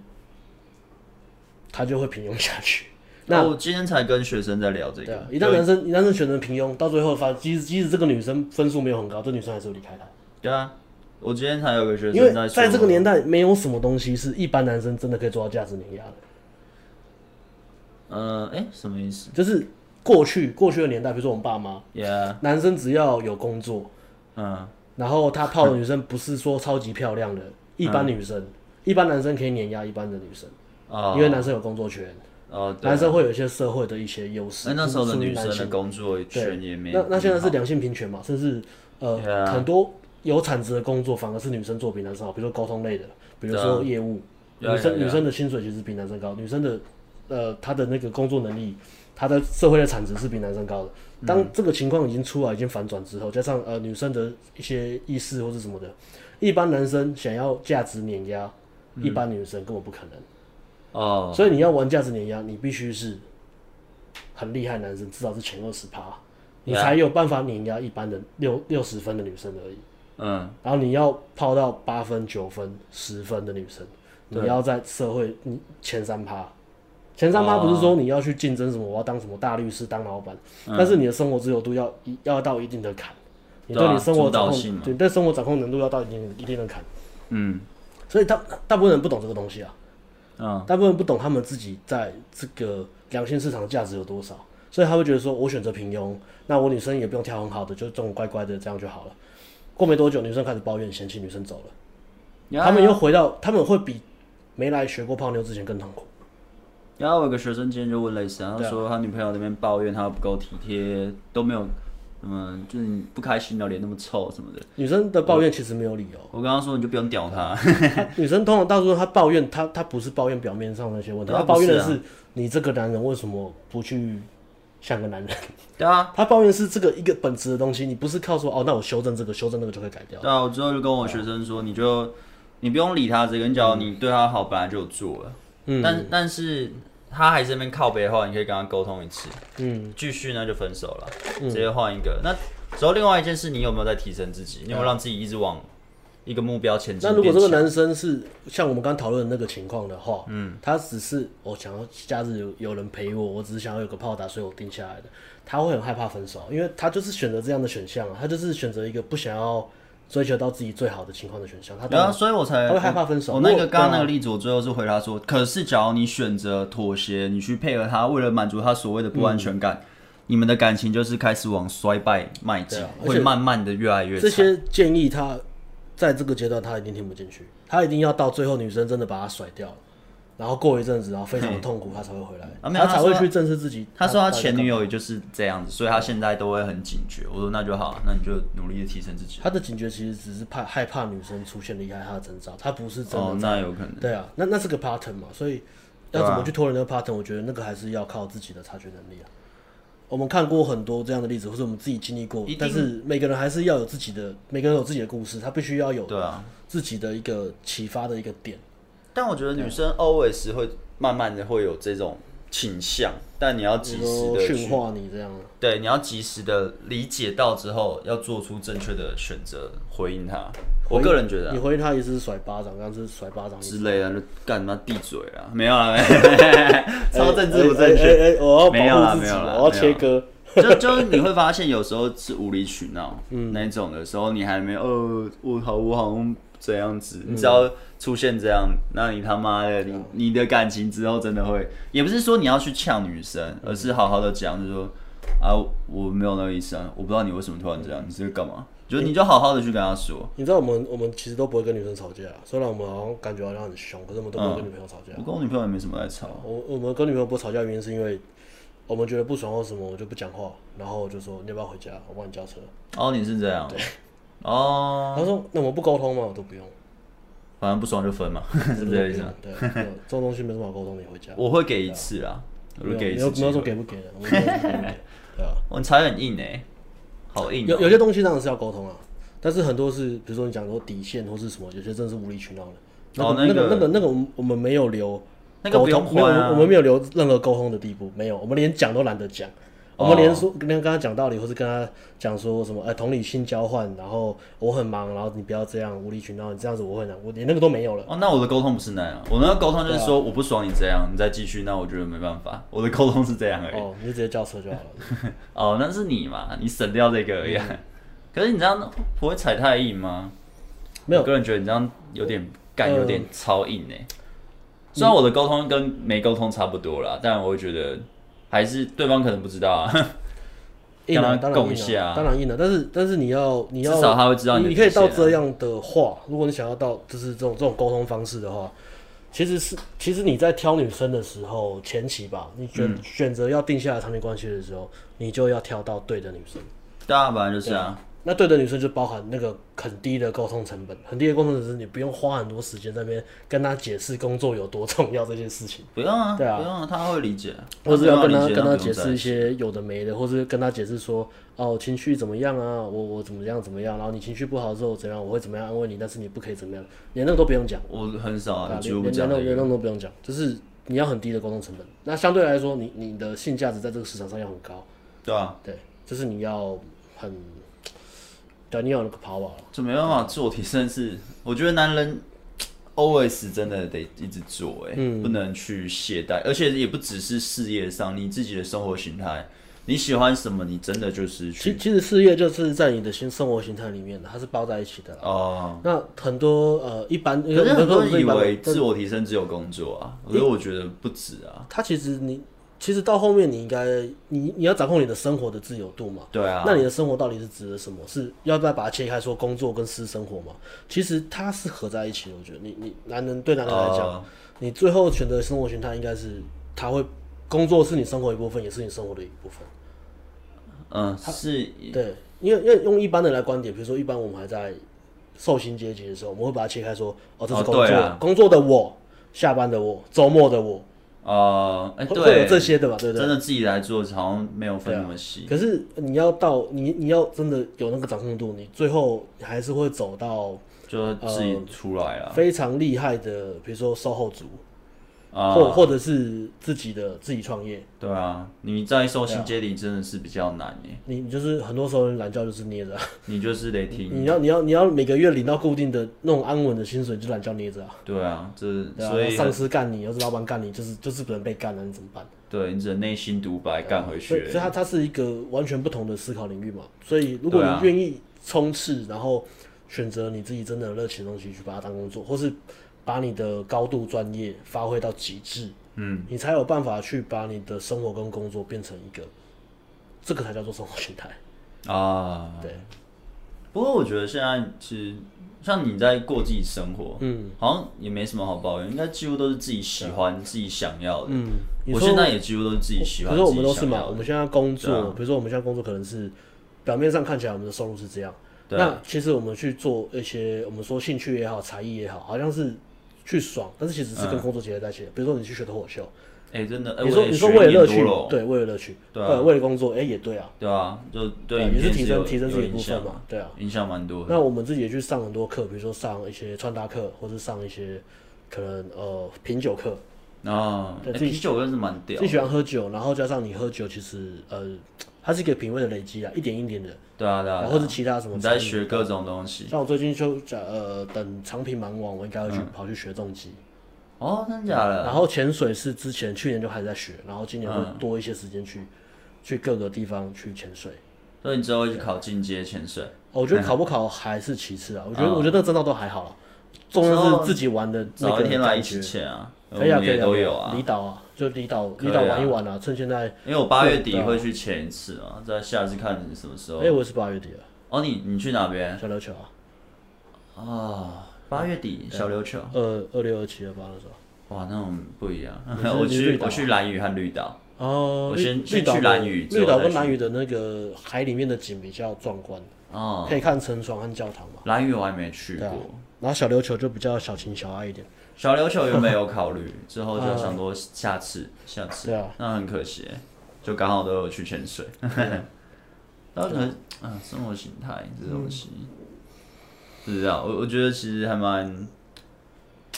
他就会平庸下去。那
我今天才跟学生在聊
这个，一旦男生一旦是选择平庸，到最后发，即使即使这个女生分数没有很高，这女生还是会离开他。
对啊，我今天才有个学生，
因为在这个年代，没有什么东西是一般男生真的可以做到价值碾压的。
呃，哎、欸，什么意思？
就是过去过去的年代，比如说我们爸妈
，Yeah.
男生只要有工作，嗯。然后他泡的女生不是说超级漂亮的，一般女生，一般男生可以碾压一般的女生，因为男生有工作权，男生会有一些社会的一些优势。
那那时候的女生的工作权也没。
那那现在是两性平权嘛，甚至呃很多有产值的工作反而是女生做比男生好，比如说沟通类的，比如说业务，女生女生的薪水其实比男生高，女生的呃她的那个工作能力，他的社会的产值是比男生高的。当这个情况已经出来，已经反转之后，加上呃女生的一些意识或是什么的，一般男生想要价值碾压，一般女生根本不可能。哦，所以你要玩价值碾压，你必须是很厉害男生，至少是前二十趴，你才有办法碾压一般的六六十分的女生而已。嗯，然后你要泡到八分、九分、十分的女生，你要在社会前三趴。前三趴不是说你要去竞争什么，我要当什么大律师、当老板，但是你的生活自由度要一要到一定的坎，你对你生活掌控，对对生活掌控能度要到一定一定的坎。嗯，所以他大部分人不懂这个东西啊，嗯，大部分人不懂他们自己在这个良性市场的价值有多少，所以他会觉得说，我选择平庸，那我女生也不用挑很好的，就这种乖乖的这样就好了。过没多久，女生开始抱怨，嫌弃女生走了，他们又回到，他们会比没来学过泡妞之前更痛苦。
然后我有个学生今天就问类似，他说他女朋友那边抱怨他不够体贴，都没有，嗯，就是你不开心了脸那么臭什么的。
女生的抱怨其实没有理由。
我刚刚说你就不用屌他。
女生通常到时候她抱怨，她她不是抱怨表面上那些问题，她抱怨的是你这个男人为什么不去像个男人？
对啊，
她抱怨是这个一个本质的东西，你不是靠说哦，那我修正这个，修正那个就会改掉。
对啊，我之后就跟我学生说，你就你不用理他这个，你只要你对他好，本来就有做了。嗯，但但是。他还是那边靠背的话，你可以跟他沟通一次，嗯，继续呢就分手了，直接换一个。嗯、那之后另外一件事，你有没有在提升自己？你有没有让自己一直往一个目标前进？
那如果这个男生是像我们刚讨论的那个情况的话，嗯，他只是我想要假日有有人陪我，我只是想要有个炮打，所以我定下来的。他会很害怕分手，因为他就是选择这样的选项啊，他就是选择一个不想要。追求到自己最好的情况的选项，他对啊，
所以我才
他会害怕分手。
我那个刚刚那个例子，我最后是回答说，可是假如你选择妥协，你去配合他，为了满足他所谓的不安全感，你们的感情就是开始往衰败迈进，会慢慢的越来越。
这些建议他在这个阶段他一定听不进去，他一定要到最后女生真的把他甩掉了。然后过一阵子，然后非常的痛苦，他才会回来，他才会去正视自己。
他说他前女友也就是这样子，所以他现在都会很警觉。我说那就好，那你就努力的提升自己。
他的警觉其实只是怕害怕女生出现离开他的征兆，他不是真的。哦，
那有可能。
对啊，那那是个 pattern 嘛，所以要怎么去脱离那个 pattern？我觉得那个还是要靠自己的察觉能力啊。我们看过很多这样的例子，或者我们自己经历过，但是每个人还是要有自己的，每个人有自己的故事，他必须要有对啊自己的一个启发的一个点。
但我觉得女生 always 会。慢慢的会有这种倾向，但你要及时的
驯化你这样。
对，你要及时的理解到之后，要做出正确的选择，回应他。我个人觉得，
你回应他也是甩巴掌，刚刚是甩巴掌
之类的，就干嘛闭嘴啊？没有啊，没有，超政治不正确。
我要保护自己，我要切割。
就就你会发现，有时候是无理取闹，嗯，那种的时候，你还没有，呃，我好，我好像。这样子，你只要出现这样，嗯、那你他妈的，你你的感情之后真的会，也不是说你要去呛女生，而是好好的讲，就是说啊，我没有那个意思啊，我不知道你为什么突然这样，你是干嘛？就你就好好的去跟他说。
你知道我们我们其实都不会跟女生吵架，虽然我们好像感觉好像很凶，可是我们都不会跟女朋友吵架。
嗯、我跟我女朋友也没什么在吵。
我我们跟女朋友不吵架原因是因为我们觉得不爽或什么，我就不讲话，然后就说你要不要回家，我帮你叫车。
哦，你是这样。
对。
哦，
他说：“那我们不沟通吗？我都不用，
反正不爽就分嘛，是不是这意思？
对，这种东西没什么好沟通，你回家。
我会给一次啦，我会给一次。
没有说给不给的，对啊。
我才很硬诶，好硬。
有有些东西当然是要沟通啊，但是很多是，比如说你讲说底线或是什么，有些真的是无理取闹的。哦，那个那个那个，我们我们没有留沟通，没有我们没有留任何沟通的地步，没有，我们连讲都懒得讲。我们连说跟他讲道理，或是跟他讲说什么，哎，同理心交换，然后我很忙，然后你不要这样无理取闹，你这样子我会难过，连那个都没有了。
哦，那我的沟通不是那样，我那个沟通就是说我不爽你这样，你再继续，那我觉得没办法。我的沟通是这样而已。
哦，你就直接叫车就好了。
哦，那是你嘛，你省掉这个而已。可是你这样不会踩太硬吗？没有，个人觉得你这样有点干，有点超硬哎。虽然我的沟通跟没沟通差不多啦，但我会觉得。还是对方可能不知道啊，
硬啊，当然硬啊，当然硬了。但是但是你要你要
至少他会知道你，
你可以到这样的话，如果你想要到就是这种这种沟通方式的话，其实是其实你在挑女生的时候前期吧，你选、嗯、选择要定下来长期关系的时候，你就要挑到对的女生。
当然本来就是啊，
那对的女生就包含那个很低的沟通成本，很低的沟通成本，你不用花很多时间在那边跟她解释工作有多重要这件事情。
不用啊，
对啊，
不用啊，她会理解。
或是要跟她跟她解释一些有的没的，或是跟她解释说，哦，情绪怎么样啊？我我怎么样怎么样？然后你情绪不好之后怎样？我会怎么样安慰你？但是你不可以怎么样？连那个都不用讲。
我很少啊，
连连那连那个都不用讲，就是你要很低的沟通成本。那相对来说，你你的性价值在这个市场上要很高。
对啊，
对，就是你要很。对，你有那个 power，
就没办法自我提升是。我觉得男人 always 真的得一直做，哎、嗯，不能去懈怠，而且也不只是事业上，你自己的生活形态，你喜欢什么，你真的就是去。
其其实事业就是在你的新生活形态里面的，它是包在一起的哦。那很多呃，一般，可
是很多人以为自我提升只有工作啊，可是我觉得不止啊。
他其实你。其实到后面，你应该你你要掌控你的生活的自由度嘛？
对啊。
那你的生活到底是指的什么？是要不要把它切开，说工作跟私生活嘛？其实它是合在一起的。我觉得你你男人对男人来讲，呃、你最后选择生活形态应该是他会工作是你生活一部分，也是你生活的一部分。
嗯，是。
对，因为因为用一般的来观点，比如说一般我们还在受薪阶级的时候，我们会把它切开说，哦，这是工作，哦啊、工作的我，下班的我，周末的我。
呃，哎、欸，对，
会有这些的吧？对对，
真的自己来做，好像没有分那么细、啊。
可是你要到你你要真的有那个掌控度，你最后还是会走到
就自己出来了、呃。
非常厉害的，比如说售后组。啊，或或者是自己的自己创业，
对啊，你在受薪阶里真的是比较难耶。
你你就是很多时候懒觉就是捏着，
你就是得听。
你要你要你要每个月领到固定的那种安稳的薪水，就懒觉捏着啊。
对啊，这所以
上司干你，要是老板干你，就是就是不能被干了，你怎么办？
对，你只能内心独白干回去。所
以它它是一个完全不同的思考领域嘛。所以如果你愿意冲刺，然后选择你自己真的热情的东西去把它当工作，或是。把你的高度专业发挥到极致，嗯，你才有办法去把你的生活跟工作变成一个，这个才叫做生活形态啊。对。
不过我觉得现在其实像你在过自己生活，嗯，好像也没什么好抱怨，应该几乎都是自己喜欢、自己想要的。嗯，我现在也几乎都是自己喜欢。
可是我们都是嘛，我们现在工作，啊、比如说我们现在工作可能是表面上看起来我们的收入是这样，那其实我们去做一些我们说兴趣也好、才艺也好，好像是。去爽，但是其实是跟工作结合在一起的。比如说你去学脱口秀，
哎，真的，
你说你说为了乐趣，对，为了乐趣，对，为了工作，哎，也对啊，
对啊，就对，
也是提升提升自己部分嘛，对啊，
影响蛮多。
那我们自己也去上很多课，比如说上一些穿搭课，或者上一些可能呃品酒课
啊，对，啤酒真是蛮屌，
自己喜欢喝酒，然后加上你喝酒，其实呃。它是一个品味的累积啊，一点一点的。
对啊，对啊。
或者其他什么？
你在学各种东西。
像我最近就讲，呃，等长品忙完，我应该会去跑去学重机。
哦，真的假的？
然后潜水是之前去年就还在学，然后今年会多一些时间去去各个地方去潜水。
所以你之后会去考进阶潜水？
我觉得 考不考还是其次啊，我觉得我觉得证照都还好了，重要是自己玩的那个感觉啊。可以啊，可以都有啊。离岛啊，就离岛，离岛玩一玩啊，趁现在。
因为我八月底会去潜一次啊，在下次看你什么时候。
哎，我是八月底啊。
哦，你你去哪边？
小琉球
啊。啊，八月底小琉球。
二二六二七二八的时候。
哇，那种不一样。我去我去蓝屿和绿岛。哦。我先先去蓝屿。
绿岛跟蓝屿的那个海里面的景比较壮观。哦。可以看沉船和教堂嘛。
蓝屿我还没去过。
然后小琉球就比较小情小爱一点。
小琉球有没有考虑？之后就想说下次，下次。对啊。那很可惜，就刚好都有去潜水。然后可能啊，生活形态这东西，不知道。我我觉得其实还蛮，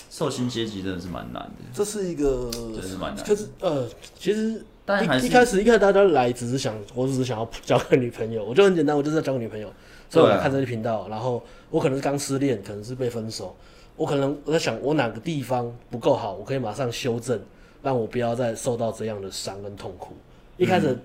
受薪阶级真的是蛮难的。
这是一个，
真是蛮难。
可是呃，其实但一开始一开始大家来只是想，我只是想要交个女朋友，我就很简单，我就是要交个女朋友，所以我来看这个频道。然后我可能是刚失恋，可能是被分手。我可能我在想，我哪个地方不够好，我可以马上修正，让我不要再受到这样的伤跟痛苦。一开始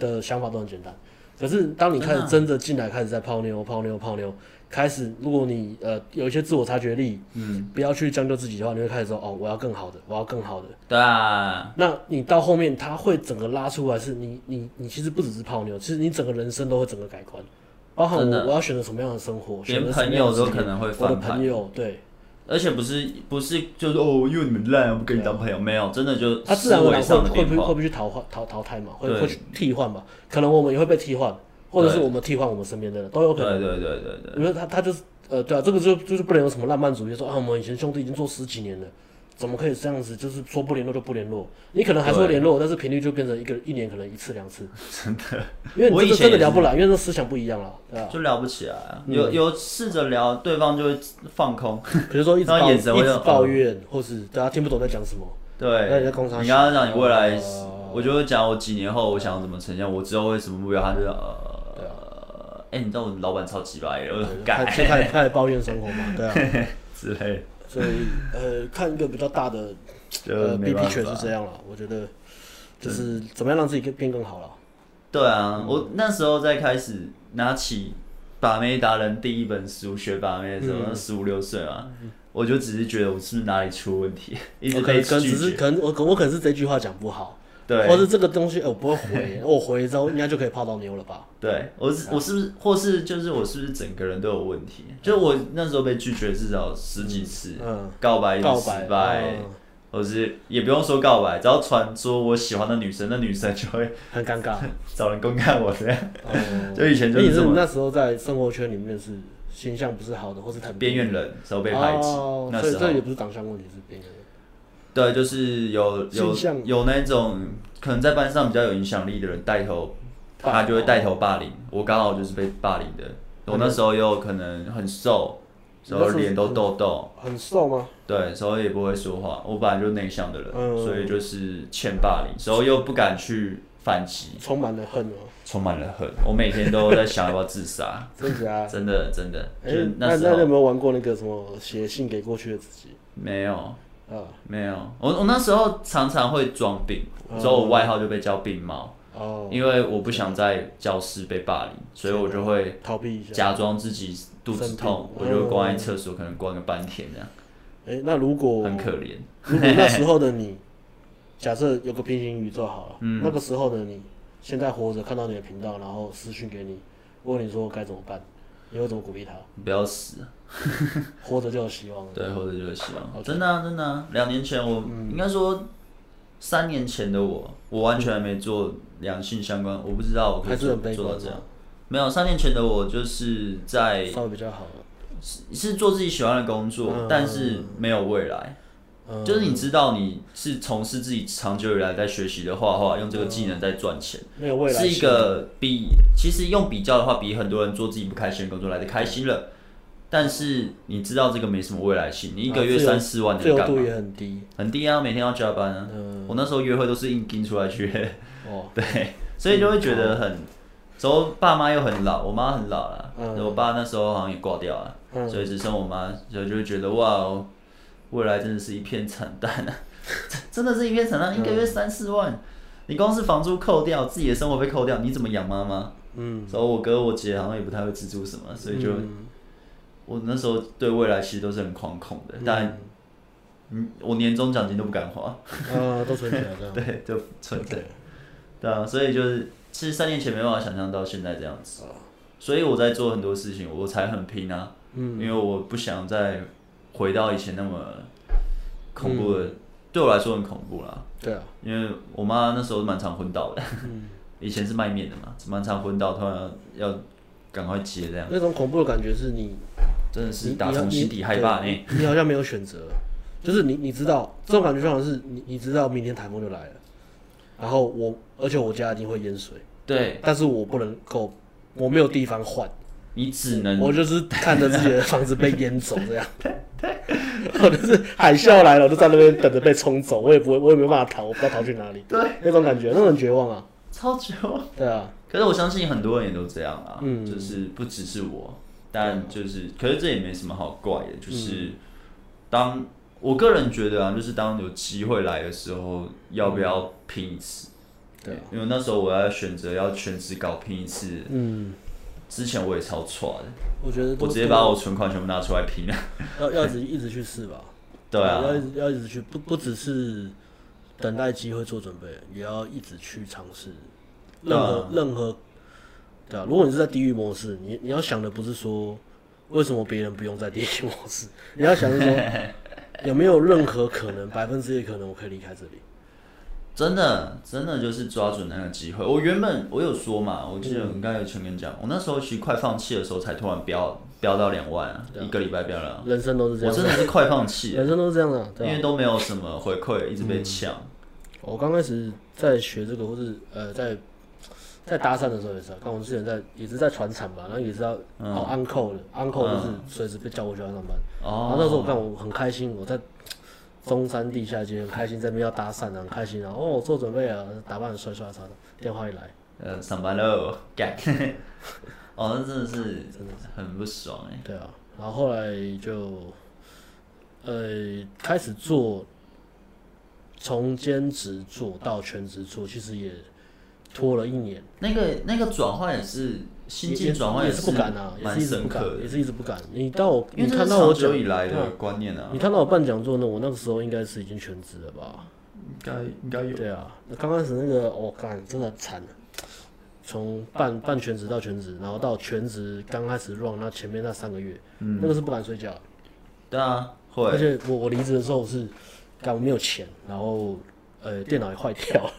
的想法都很简单，可是当你开始真的进来，开始在泡妞、泡妞、泡妞，开始如果你呃有一些自我察觉力，嗯，不要去将就自己的话，你会开始说哦，我要更好的，我要更好的。
对啊。
那你到后面，他会整个拉出来，是你你你其实不只是泡妞，其实你整个人生都会整个改观，包含我我要选择什么样的生活，
连朋友都可能会。
我的朋友对。
而且不是不是就是哦，因为你们烂，我不跟你当朋友。没有，真的就
他自然而然会会不会会不会去淘换淘淘汰嘛？会会去替换嘛？可能我们也会被替换，或者是我们替换我们身边的人都有可能。
对对对对对。
因为他他就是呃对啊，这个就就是不能有什么浪漫主义说啊，我们以前兄弟已经做十几年了。怎么可以这样子？就是说不联络就不联络，你可能还说联络，但是频率就变成一个一年可能一次两次。
真的，
因为你这个真的聊不来，因为这思想不一样了，对吧？
就聊不起来啊。有有试着聊，对方就会放空，
比如说一直抱一直抱怨，或是大家听不懂在讲什么。
对，你在工厂，你刚刚讲你未来，我就会讲我几年后我想要怎么呈现，我之后会什么目标，他就呃，哎，你知道我老板超级白，我
改，开始开始抱怨生活嘛，对啊，
之类。
所以，呃，看一个比较大的，呃，BP 确实是这样了。我觉得，就是怎么样让自己变更好了。
对啊，我那时候在开始拿起把妹达人第一本书学把妹的时候，十五六岁啊，我就只是觉得我是不是哪里出问题，一直被拒绝。
只是可能我我可能是这句话讲不好。对，或是这个东西，我不会回，我回之后应该就可以泡到妞了吧？
对，我是我是不是，或是就是我是不是整个人都有问题？就我那时候被拒绝至少十几次，嗯，告白告白失败，或是也不用说告白，只要传说我喜欢的女生，那女生就会
很尴尬，
找人公干我这样。就以前就是。
那时候在生活圈里面是形象不是好的，或是太
边缘人，时候被排挤。那时候
这也不是长相问题，是边缘人。
对，就是有有有那种可能在班上比较有影响力的人带头，他就会带头霸凌。我刚好就是被霸凌的。我那时候又可能很瘦，然后脸都痘痘。
很瘦吗？
对，时候也不会说话。我本来就内向的人，所以就是欠霸凌，时候又不敢去反击，
充满了恨哦。
充满了恨，我每天都在想要不要自杀。
真的？
真的真的。
哎，那那你有没有玩过那个什么写信给过去的自己？
没有。呃，没有，我我那时候常常会装病，所以我外号就被叫病猫。哦，因为我不想在教室被霸凌，所以我就会
逃避一下，
假装自己肚子痛，我就关在厕所，可能关个半天这样。
哎，那如果
很可怜，
如果那时候的你，假设有个平行宇宙好了，那个时候的你，现在活着看到你的频道，然后私讯给你，问你说该怎么办？你会怎么鼓励他？
不要死，
活着就有希望。
对，活着就有希望。真的啊，真的啊！两年前我应该说，三年前的我，我完全没做两性相关，我不知道我可以做到这样。没有，三年前的我就是在
稍微比较好，
是是做自己喜欢的工作，但是没有未来。就是你知道你是从事自己长久以来在学习的画画，用这个技能在赚钱，
没有未来，
是一个比其实用比较的话，比很多人做自己不开心的工作来的开心了。但是你知道这个没什么未来性，你一个月三四万的干嘛？
也很低，
很低啊，每天要加班啊。我那时候约会都是硬盯出来去，哦 对，所以就会觉得很，之后爸妈又很老，我妈很老了，我爸那时候好像也挂掉了，所以只剩我妈，所以就会觉得哇哦。未来真的是一片惨淡啊！真的是一片惨淡，一个月三四万，你光是房租扣掉，自己的生活费扣掉，你怎么养妈妈？嗯，所以我哥我姐好像也不太会资助什么，所以就我那时候对未来其实都是很惶恐的，但嗯，我年终奖金都不敢花，
啊，都存起来的，
对，就存着，对啊，所以就是其实三年前没办法想象到现在这样子，所以我在做很多事情，我才很拼啊，嗯，因为我不想再。回到以前那么恐怖的，对我来说很恐怖啦。
对啊，
因为我妈那时候蛮常昏倒的。以前是卖面的嘛，蛮常昏倒，突然要赶快接这样。
那种恐怖的感觉是你
真的是打从心底害怕呢。
你好像没有选择，就是你你知道这种感觉就好像是你你知道明天台风就来了，然后我而且我家一定会淹水。
对，
但是我不能够，我没有地方换。
你只能
我就是看着自己的房子被淹走这样，对对，或者是海啸来了，我就在那边等着被冲走，我也不会，我也没办法逃，我不知道逃去哪里。
对，
那种感觉，那种绝望啊，
超绝望。
对啊，
可是我相信很多人也都这样啊，嗯，就是不只是我，但就是，可是这也没什么好怪的，就是当我个人觉得啊，就是当有机会来的时候，要不要拼一次？对，因为那时候我要选择要全职搞拼一次，嗯。之前我也超错的，
我觉得
我直接把我存款全部拿出来拼了。
要要一直一直去试吧。
对啊，
要一直要一直去，不不只是等待机会做准备，也要一直去尝试。任何任何，对啊，如果你是在地狱模式，你你要想的不是说为什么别人不用在地狱模式，你要想的是说有没有任何可能，百分之一可能我可以离开这里。
真的真的就是抓准那个机会。我原本我有说嘛，我记得我应该有前面讲，我那时候其实快放弃的时候，才突然飙飙到两万啊，一个礼拜飙了。
人生都是这样，
我真的是快放弃，
人生都是这样的，
因为都没有什么回馈，一直被抢。
我刚开始在学这个，或是呃在。在搭讪的时候也是，看我们之前在也是在传产吧，然后也是要哦 uncle 的 uncle 就是随时被叫过去要上班，然后那时候我看我很开心，我在中山地下街很开心，在那边要搭讪啊，很开心然后，哦我做准备啊，打扮的帅帅的，电话一来，
呃上班喽，干，哦那真的是真的是。很不爽哎，
对啊，然后后来就呃开始做，从兼职做到全职做，其实也。拖了一年，
那个那个转换也是心境转换也是
不敢啊，也是一直不敢，也是一直不敢。你到我，
你
看到我
长久以来的观念啊，
你看到我办讲座呢，我那个时候应该是已经全职了吧？
应该应该有。
对啊，那刚开始那个我干真的惨，从办办全职到全职，然后到全职刚开始 run 那前面那三个月，嗯那个是不敢睡觉。
对啊，会。
而且我我离职的时候是，干我没有钱，然后呃电脑也坏掉。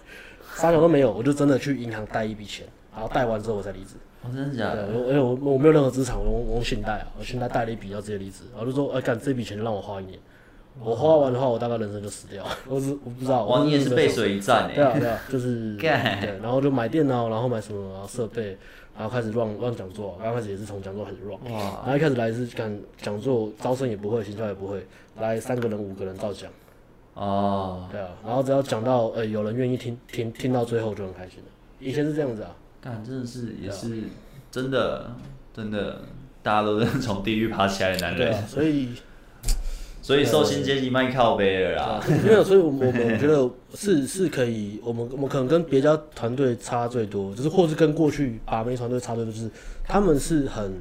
啥都没有，我就真的去银行贷一笔钱，然后贷完之后我才离职。
哦，真的假的？
因为我我没有任何资产，我用我用信贷啊，我信贷贷了一笔，要直接离职。然后就说，哎，干这笔钱就让我花一年，我花完的话，我大概人生就死掉了。我是我不知道。
哇，你也是背水一战哎。
对啊对啊，就是 对，然后就买电脑，然后买什么设备，然后开始 run run 讲座。刚开始也是从讲座开始。哇。然后一开始来是干讲座，招生也不会，行销也不会，来三个人五个人照讲。哦，oh. 对啊，然后只要讲到呃、欸、有人愿意听听听到最后就很开心了。以前是这样子啊，
但真的是也是真的真的，大家都是 从地狱爬起来的男人。
对啊，所以
所以寿星阶级卖靠背了啦。
没有，所以我们我们 觉得是是可以，我们我们可能跟别家团队差最多，就是或是跟过去把妹团队差最多，就是他们是很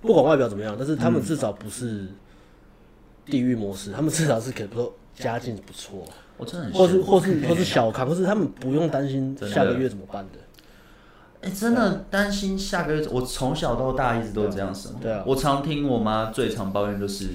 不管外表怎么样，但是他们至少不是地狱模式，他们至少是可以说。家境不错，
我真的很，
或是或是或是小康，或是他们不用担心下个月怎么办的。
哎，真的担心下个月，我从小到大一直都这样生活。
对啊，
我常听我妈最常抱怨就是，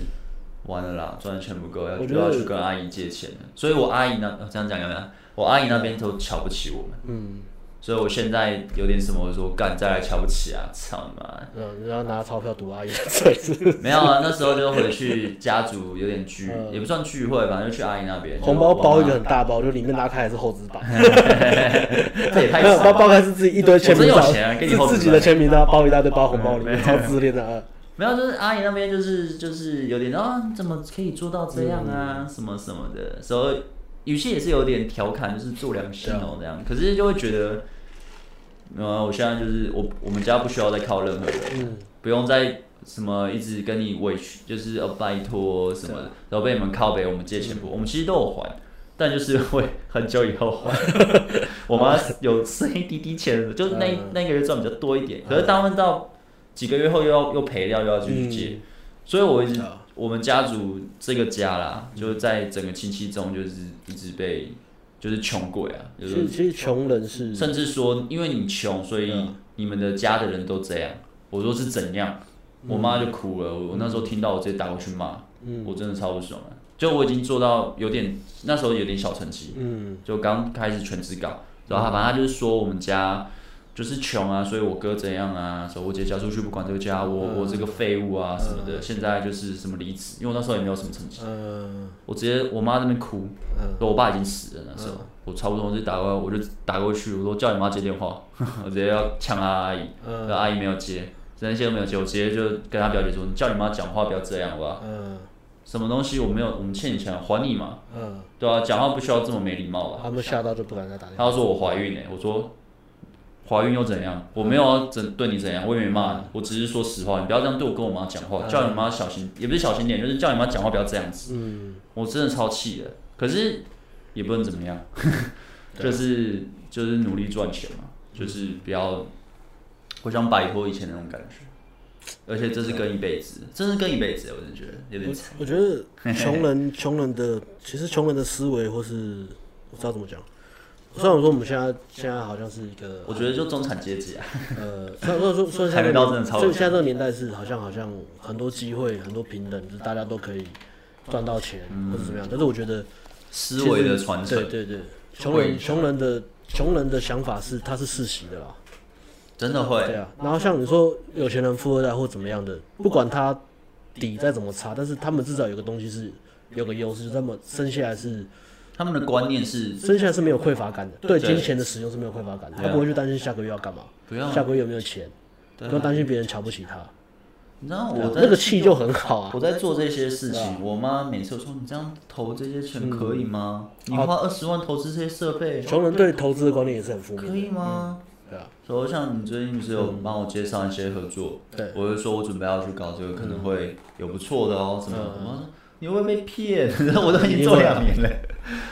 完了啦，赚的钱不够，要就要去跟阿姨借钱。所以我阿姨那这样讲有没有？我阿姨那边都瞧不起我们。嗯。所以我现在有点什么，我说干再来瞧不起啊，操你妈！
嗯，然后拿钞票堵阿姨的嘴。
没有啊，那时候就回去家族有点聚，也不算聚会，反正就去阿姨那边。
红包包一个很大包，就里面拉开还是厚纸板。
这也太……
包包开是自己一堆签名，
真有钱，给你
自己的签名，然后包一大堆包红包里面，超自恋的
啊。没有，就是阿姨那边就是就是有点啊，怎么可以做到这样啊？什么什么的，所以语气也是有点调侃，就是做良心哦这样。可是就会觉得。没有啊，我现在就是我，我们家不需要再靠任何人，嗯、不用再什么一直跟你委屈，就是要拜托什么的，然后被你们靠背，我们借钱不？嗯、我们其实都有还，但就是会很久以后还。我妈有剩一滴滴钱，就是那、嗯、那个月赚比较多一点，可是当到几个月后又要又赔掉，又要继续借，嗯、所以我一直我们家族这个家啦，就是在整个亲戚中就是一直被。就是穷鬼啊！就是、
其实穷人是，
甚至说，因为你穷，所以你们的家的人都这样。我说是怎样，我妈就哭了。我那时候听到，我直接打过去骂，我真的超不爽啊！就我已经做到有点，那时候有点小成绩，就刚开始全职搞，然后他反正他就是说我们家。就是穷啊，所以我哥怎样啊，所以我姐嫁出去不管这个家，我我这个废物啊什么的，现在就是什么离职，因为我那时候也没有什么成绩，我直接我妈那边哭，说我爸已经死了那时候，我差不多我就打过来，我就打过去，我说叫你妈接电话，我直接要呛他阿姨，那阿姨没有接，那些都没有接，我直接就跟她表姐说，你叫你妈讲话不要这样好不好？什么东西我没有，我们欠你钱还你嘛，对啊，讲话不需要这么没礼貌吧？
他们吓到就不敢再打电话。
他说我怀孕呢，我说。怀孕又怎样？我没有要怎对你怎样，我也没骂你，我只是说实话，你不要这样对我跟我妈讲话，叫你妈小心，也不是小心点，就是叫你妈讲话不要这样子。嗯，我真的超气的，可是也不能怎么样，就是就是努力赚钱嘛，就是不要，我想摆脱以前那种感觉，而且这是跟一辈子，真是跟一辈子，我真的觉得有点惨。
我觉得穷人 穷人的其实穷人的思维或是我知道怎么讲。虽然我说我们现在现在好像是一个，
我觉得就中产阶级啊。
呃，虽然说说 说现在这个，所以现在这个年代是好像好像很多机会，很多平等，就是大家都可以赚到钱或者怎么样。但是我觉得
思维的传承，
对对对，穷人穷人的穷人的想法是他是世袭的啦，
真的会。
对啊，然后像你说有钱人富二代或怎么样的，不管他底再怎么差，但是他们至少有个东西是有个优势，就是他们生下来是
他们的观念是
生下来是没有匮乏感的，对金钱的使用是没有匮乏感的，他不会去担心下个月要干嘛，
不要
下个月有没有钱，不用担心别人瞧不起他。
你知道我
那个气就很好啊！
我在做这些事情，我妈每次都说：“你这样投这些钱可以吗？你花二十万投资这些设备。”
穷人对投资的观念也是很负面。
可以吗？对啊。所以像你最近不是有帮我介绍一些合作，对，我就说我准备要去搞这个，可能会有不错的哦。什么？你会被骗？我都已经做两年了，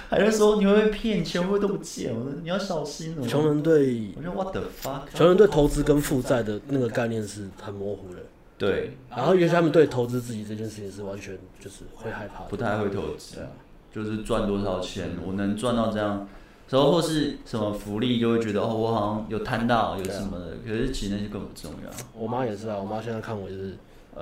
还在说你会不会骗？钱会不会都不见？我说你要小心哦。
穷人对，我说 What the fuck？穷人对投资跟负债的那个概念是很模糊的。
对，
然后尤其他们对投资自己这件事情是完全就是会害怕，
不太会投资，对啊，就是赚多少钱，我能赚到这样，然后或是什么福利，就会觉得哦，我好像有贪到，有什么的，可是其实那些更不重要。
我妈也是啊，我妈现在看我就是，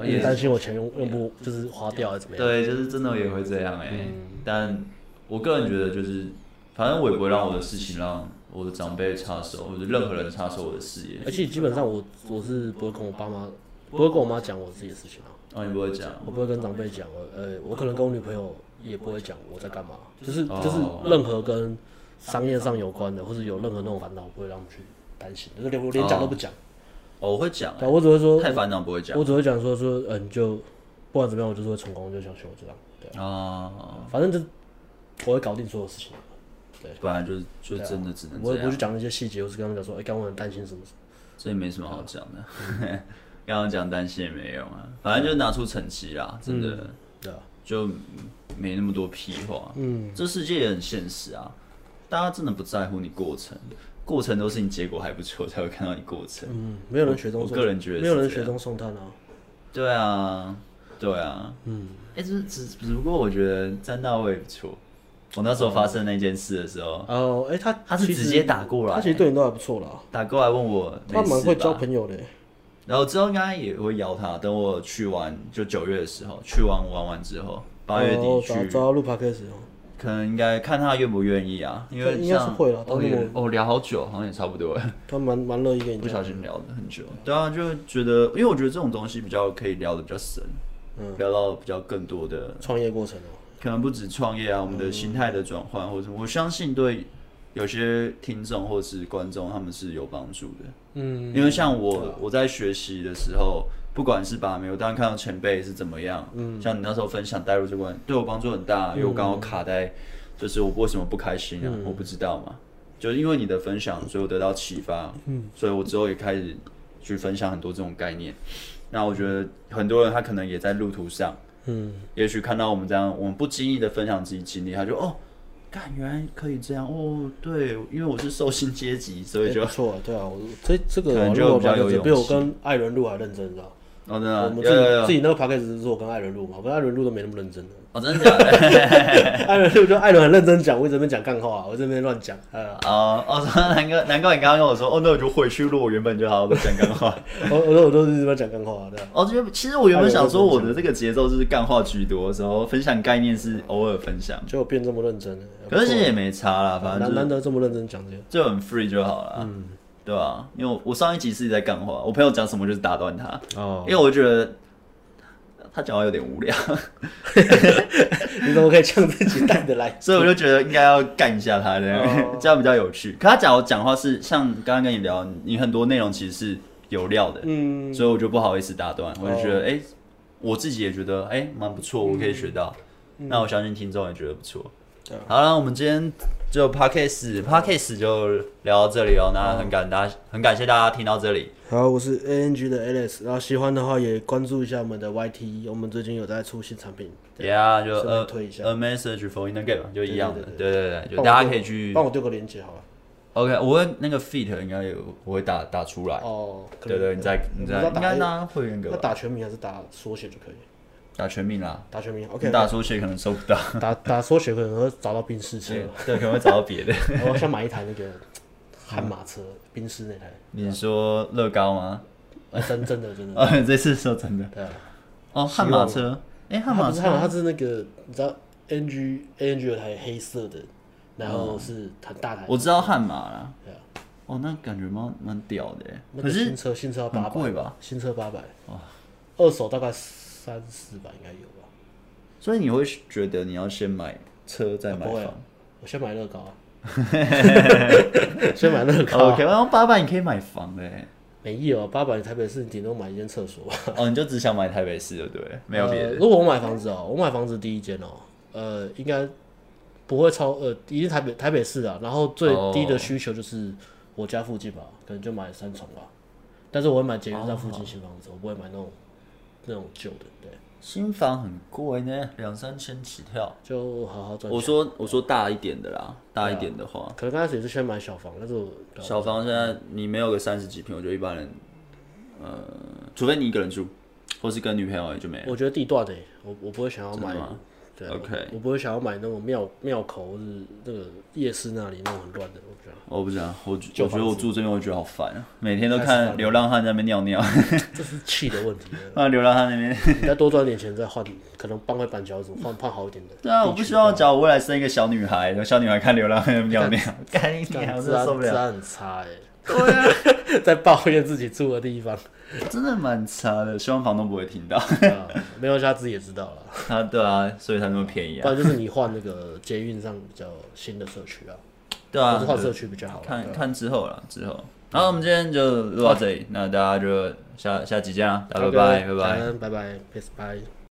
也担心我钱用用不就是花掉还是怎么样？
对，就是真的也会这样哎，但我个人觉得就是，反正我也不会让我的事情让我的长辈插手，或者任何人插手我的事业。
而且基本上我我是不会跟我爸妈。不会跟我妈讲我自己的事情啊。
哦，你不会讲？
我不会跟长辈讲。呃，我可能跟我女朋友也不会讲我在干嘛。就是就是任何跟商业上有关的，或者有任何那种烦恼，我不会让他们去担心。就是连我连讲都不讲。
哦，我会讲。
对，我只会说。
太烦恼不会讲。
我只会讲说说，嗯，就不管怎么样，我就是会成功，就想学我这样。对啊。反正就我会搞定所有事情。对。不然就是就真的只能。我也不去讲那些细节，我是跟他们讲说，哎，刚刚担心什么？
什么，所以没什么好讲的。刚刚讲担心也没用啊，反正就拿出成绩啦，真的，对啊，就没那么多屁话。嗯，这世界也很现实啊，大家真的不在乎你过程，过程都是你结果还不错才会看到你过程。嗯，没有人雪中，我个人觉得没有人雪中送炭啊。对啊，对啊，嗯，哎，只只只不过我觉得詹大卫不错。我那时候发生那件事的时候，哦，哎，他他是直接打过来，他其实对你都还不错啦，打过来问我，他蛮会交朋友的。然后之后应该也会邀他，等我去完，就九月的时候去完玩完之后，八月底去。找到录 podcast 可能应该看他愿不愿意啊，因为应该是会了。哦，哦，聊好久，好像也差不多。他蛮蛮乐意跟你。不小心聊了很久。对啊，就觉得，因为我觉得这种东西比较可以聊的比较深，嗯，聊到比较更多的创业过程哦。可能不止创业啊，我们的心态的转换，或者我相信对。有些听众或是观众，他们是有帮助的。嗯，因为像我，我在学习的时候，不管是把没有，当然看到前辈是怎么样。嗯，像你那时候分享带入这关，对我帮助很大。因为我刚好卡在，就是我为什么不开心啊？我不知道嘛。就是因为你的分享，所以我得到启发。嗯，所以我之后也开始去分享很多这种概念。那我觉得很多人他可能也在路途上，嗯，也许看到我们这样，我们不经意的分享自己经历，他就哦。干，原来可以这样哦！对，因为我是受薪阶级，所以就错、欸、对啊，我这这个可能就比较有勇气，比我跟艾伦路还认真，你知道？哦，真的、啊，我们自己自己那个 podcast 是我跟艾伦录嘛，我跟艾伦录都没那么认真的。哦，真的假的？艾伦就艾伦很认真讲，我这边讲干话，我这边乱讲。哦哦，难怪难怪你刚刚跟我说，哦，那我就回去录，我原本就好好的讲干话。我我说我都是这边讲干话，对。哦，这边其实我原本想说我的这个节奏是干话居多然后，分享概念是偶尔分享，就变这么认真了。可是其实也没差啦，反正难难得这么认真讲这个，就很 free 就好了。嗯，对吧？因为我上一集是在干话，我朋友讲什么就是打断他。哦，因为我觉得。他讲话有点无聊，你怎么可以呛自己带的来？所以我就觉得应该要干一下他这样，这样比较有趣。可他讲我讲话是像刚刚跟你聊，你很多内容其实是有料的，嗯，所以我就不好意思打断。我就觉得，哎、欸，我自己也觉得，哎、欸，蛮不错，我可以学到。嗯、那我相信听众也觉得不错。对好了，我们今天。就 Podcast Podcast 就聊到这里哦。那很感大家，很感谢大家听到这里。好，我是 ANG 的 Alex，然后喜欢的话也关注一下我们的 YT，我们最近有在出新产品。Yeah，就呃推一下。A message for in the game 就一样的，对对对，就大家可以去帮我丢个链接好了。OK，我会那个 feat 应该有，我会打打出来。哦，对对，你再你再应该呢会员给我。那打全名还是打缩写就可以？打全名啦，打全名，OK。打缩写可能收不到，打打缩写可能会找到宾士车，对，可能会找到别的。我想买一台那个悍马车，冰室那台。你说乐高吗？真真的真的。啊，这次说真的。对啊。哦，悍马车，哎，悍马车，它是那个你知道 AMG 有台黑色的
然后是很大台。
我知道悍马啦。
对啊。
哦，那感觉蛮蛮屌的。
可是新车新车要八百
吧？
新车八百。哇。二手大概三四百应该有吧。
所以你会觉得你要先买车再买房？
我先买乐高。先买乐高。
OK，然后八百你可以买房嘞。
没有，八百台北市顶多买一间厕所。
哦，你就只想买台北市的对？没有别的。
如果我买房子哦，我买房子第一间哦，呃，应该不会超呃，一定台北台北市啊。然后最低的需求就是我家附近吧，可能就买三重吧。但是我会买捷运站附近新房子，我不会买那种那种旧的，对。
新房很贵呢，两三千起跳，
就好好赚。
我说我说大一点的啦，大一点的话，
可能刚开始也是先买小房，但是我
小房现在你没有个三十几平，我觉得一般人，呃，除非你一个人住，或是跟女朋友也就没了。
我觉得地段的，我我不会想要买。
对，OK，
我不会想要买那种庙庙口或是那个夜市那里那种很乱的，我
不知道，我我觉得我住这边我觉得好烦啊，每天都看流浪汉在那边尿尿。
这是气的问题。
那，流浪汉那边，
你再多赚点钱再换，可能搬回板桥子，换换好一点的。
对啊，我不希望找我未来生一个小女孩，小女孩看流浪汉尿尿，干一点，我真的受不了。
治安很差哎。对啊，在抱怨自己住的地方。
真的蛮差的，希望房东不会听到。
没有，他自己也知道了。
啊，对啊，所以才那么便宜啊。
不然就是你换那个捷运上比较新的社区啊。
对啊，
靠社区比较好。
看看之后了，之后。然后我们今天就录到这里，那大家就下下期见啊，大家拜拜，拜拜，
拜拜，peace，bye。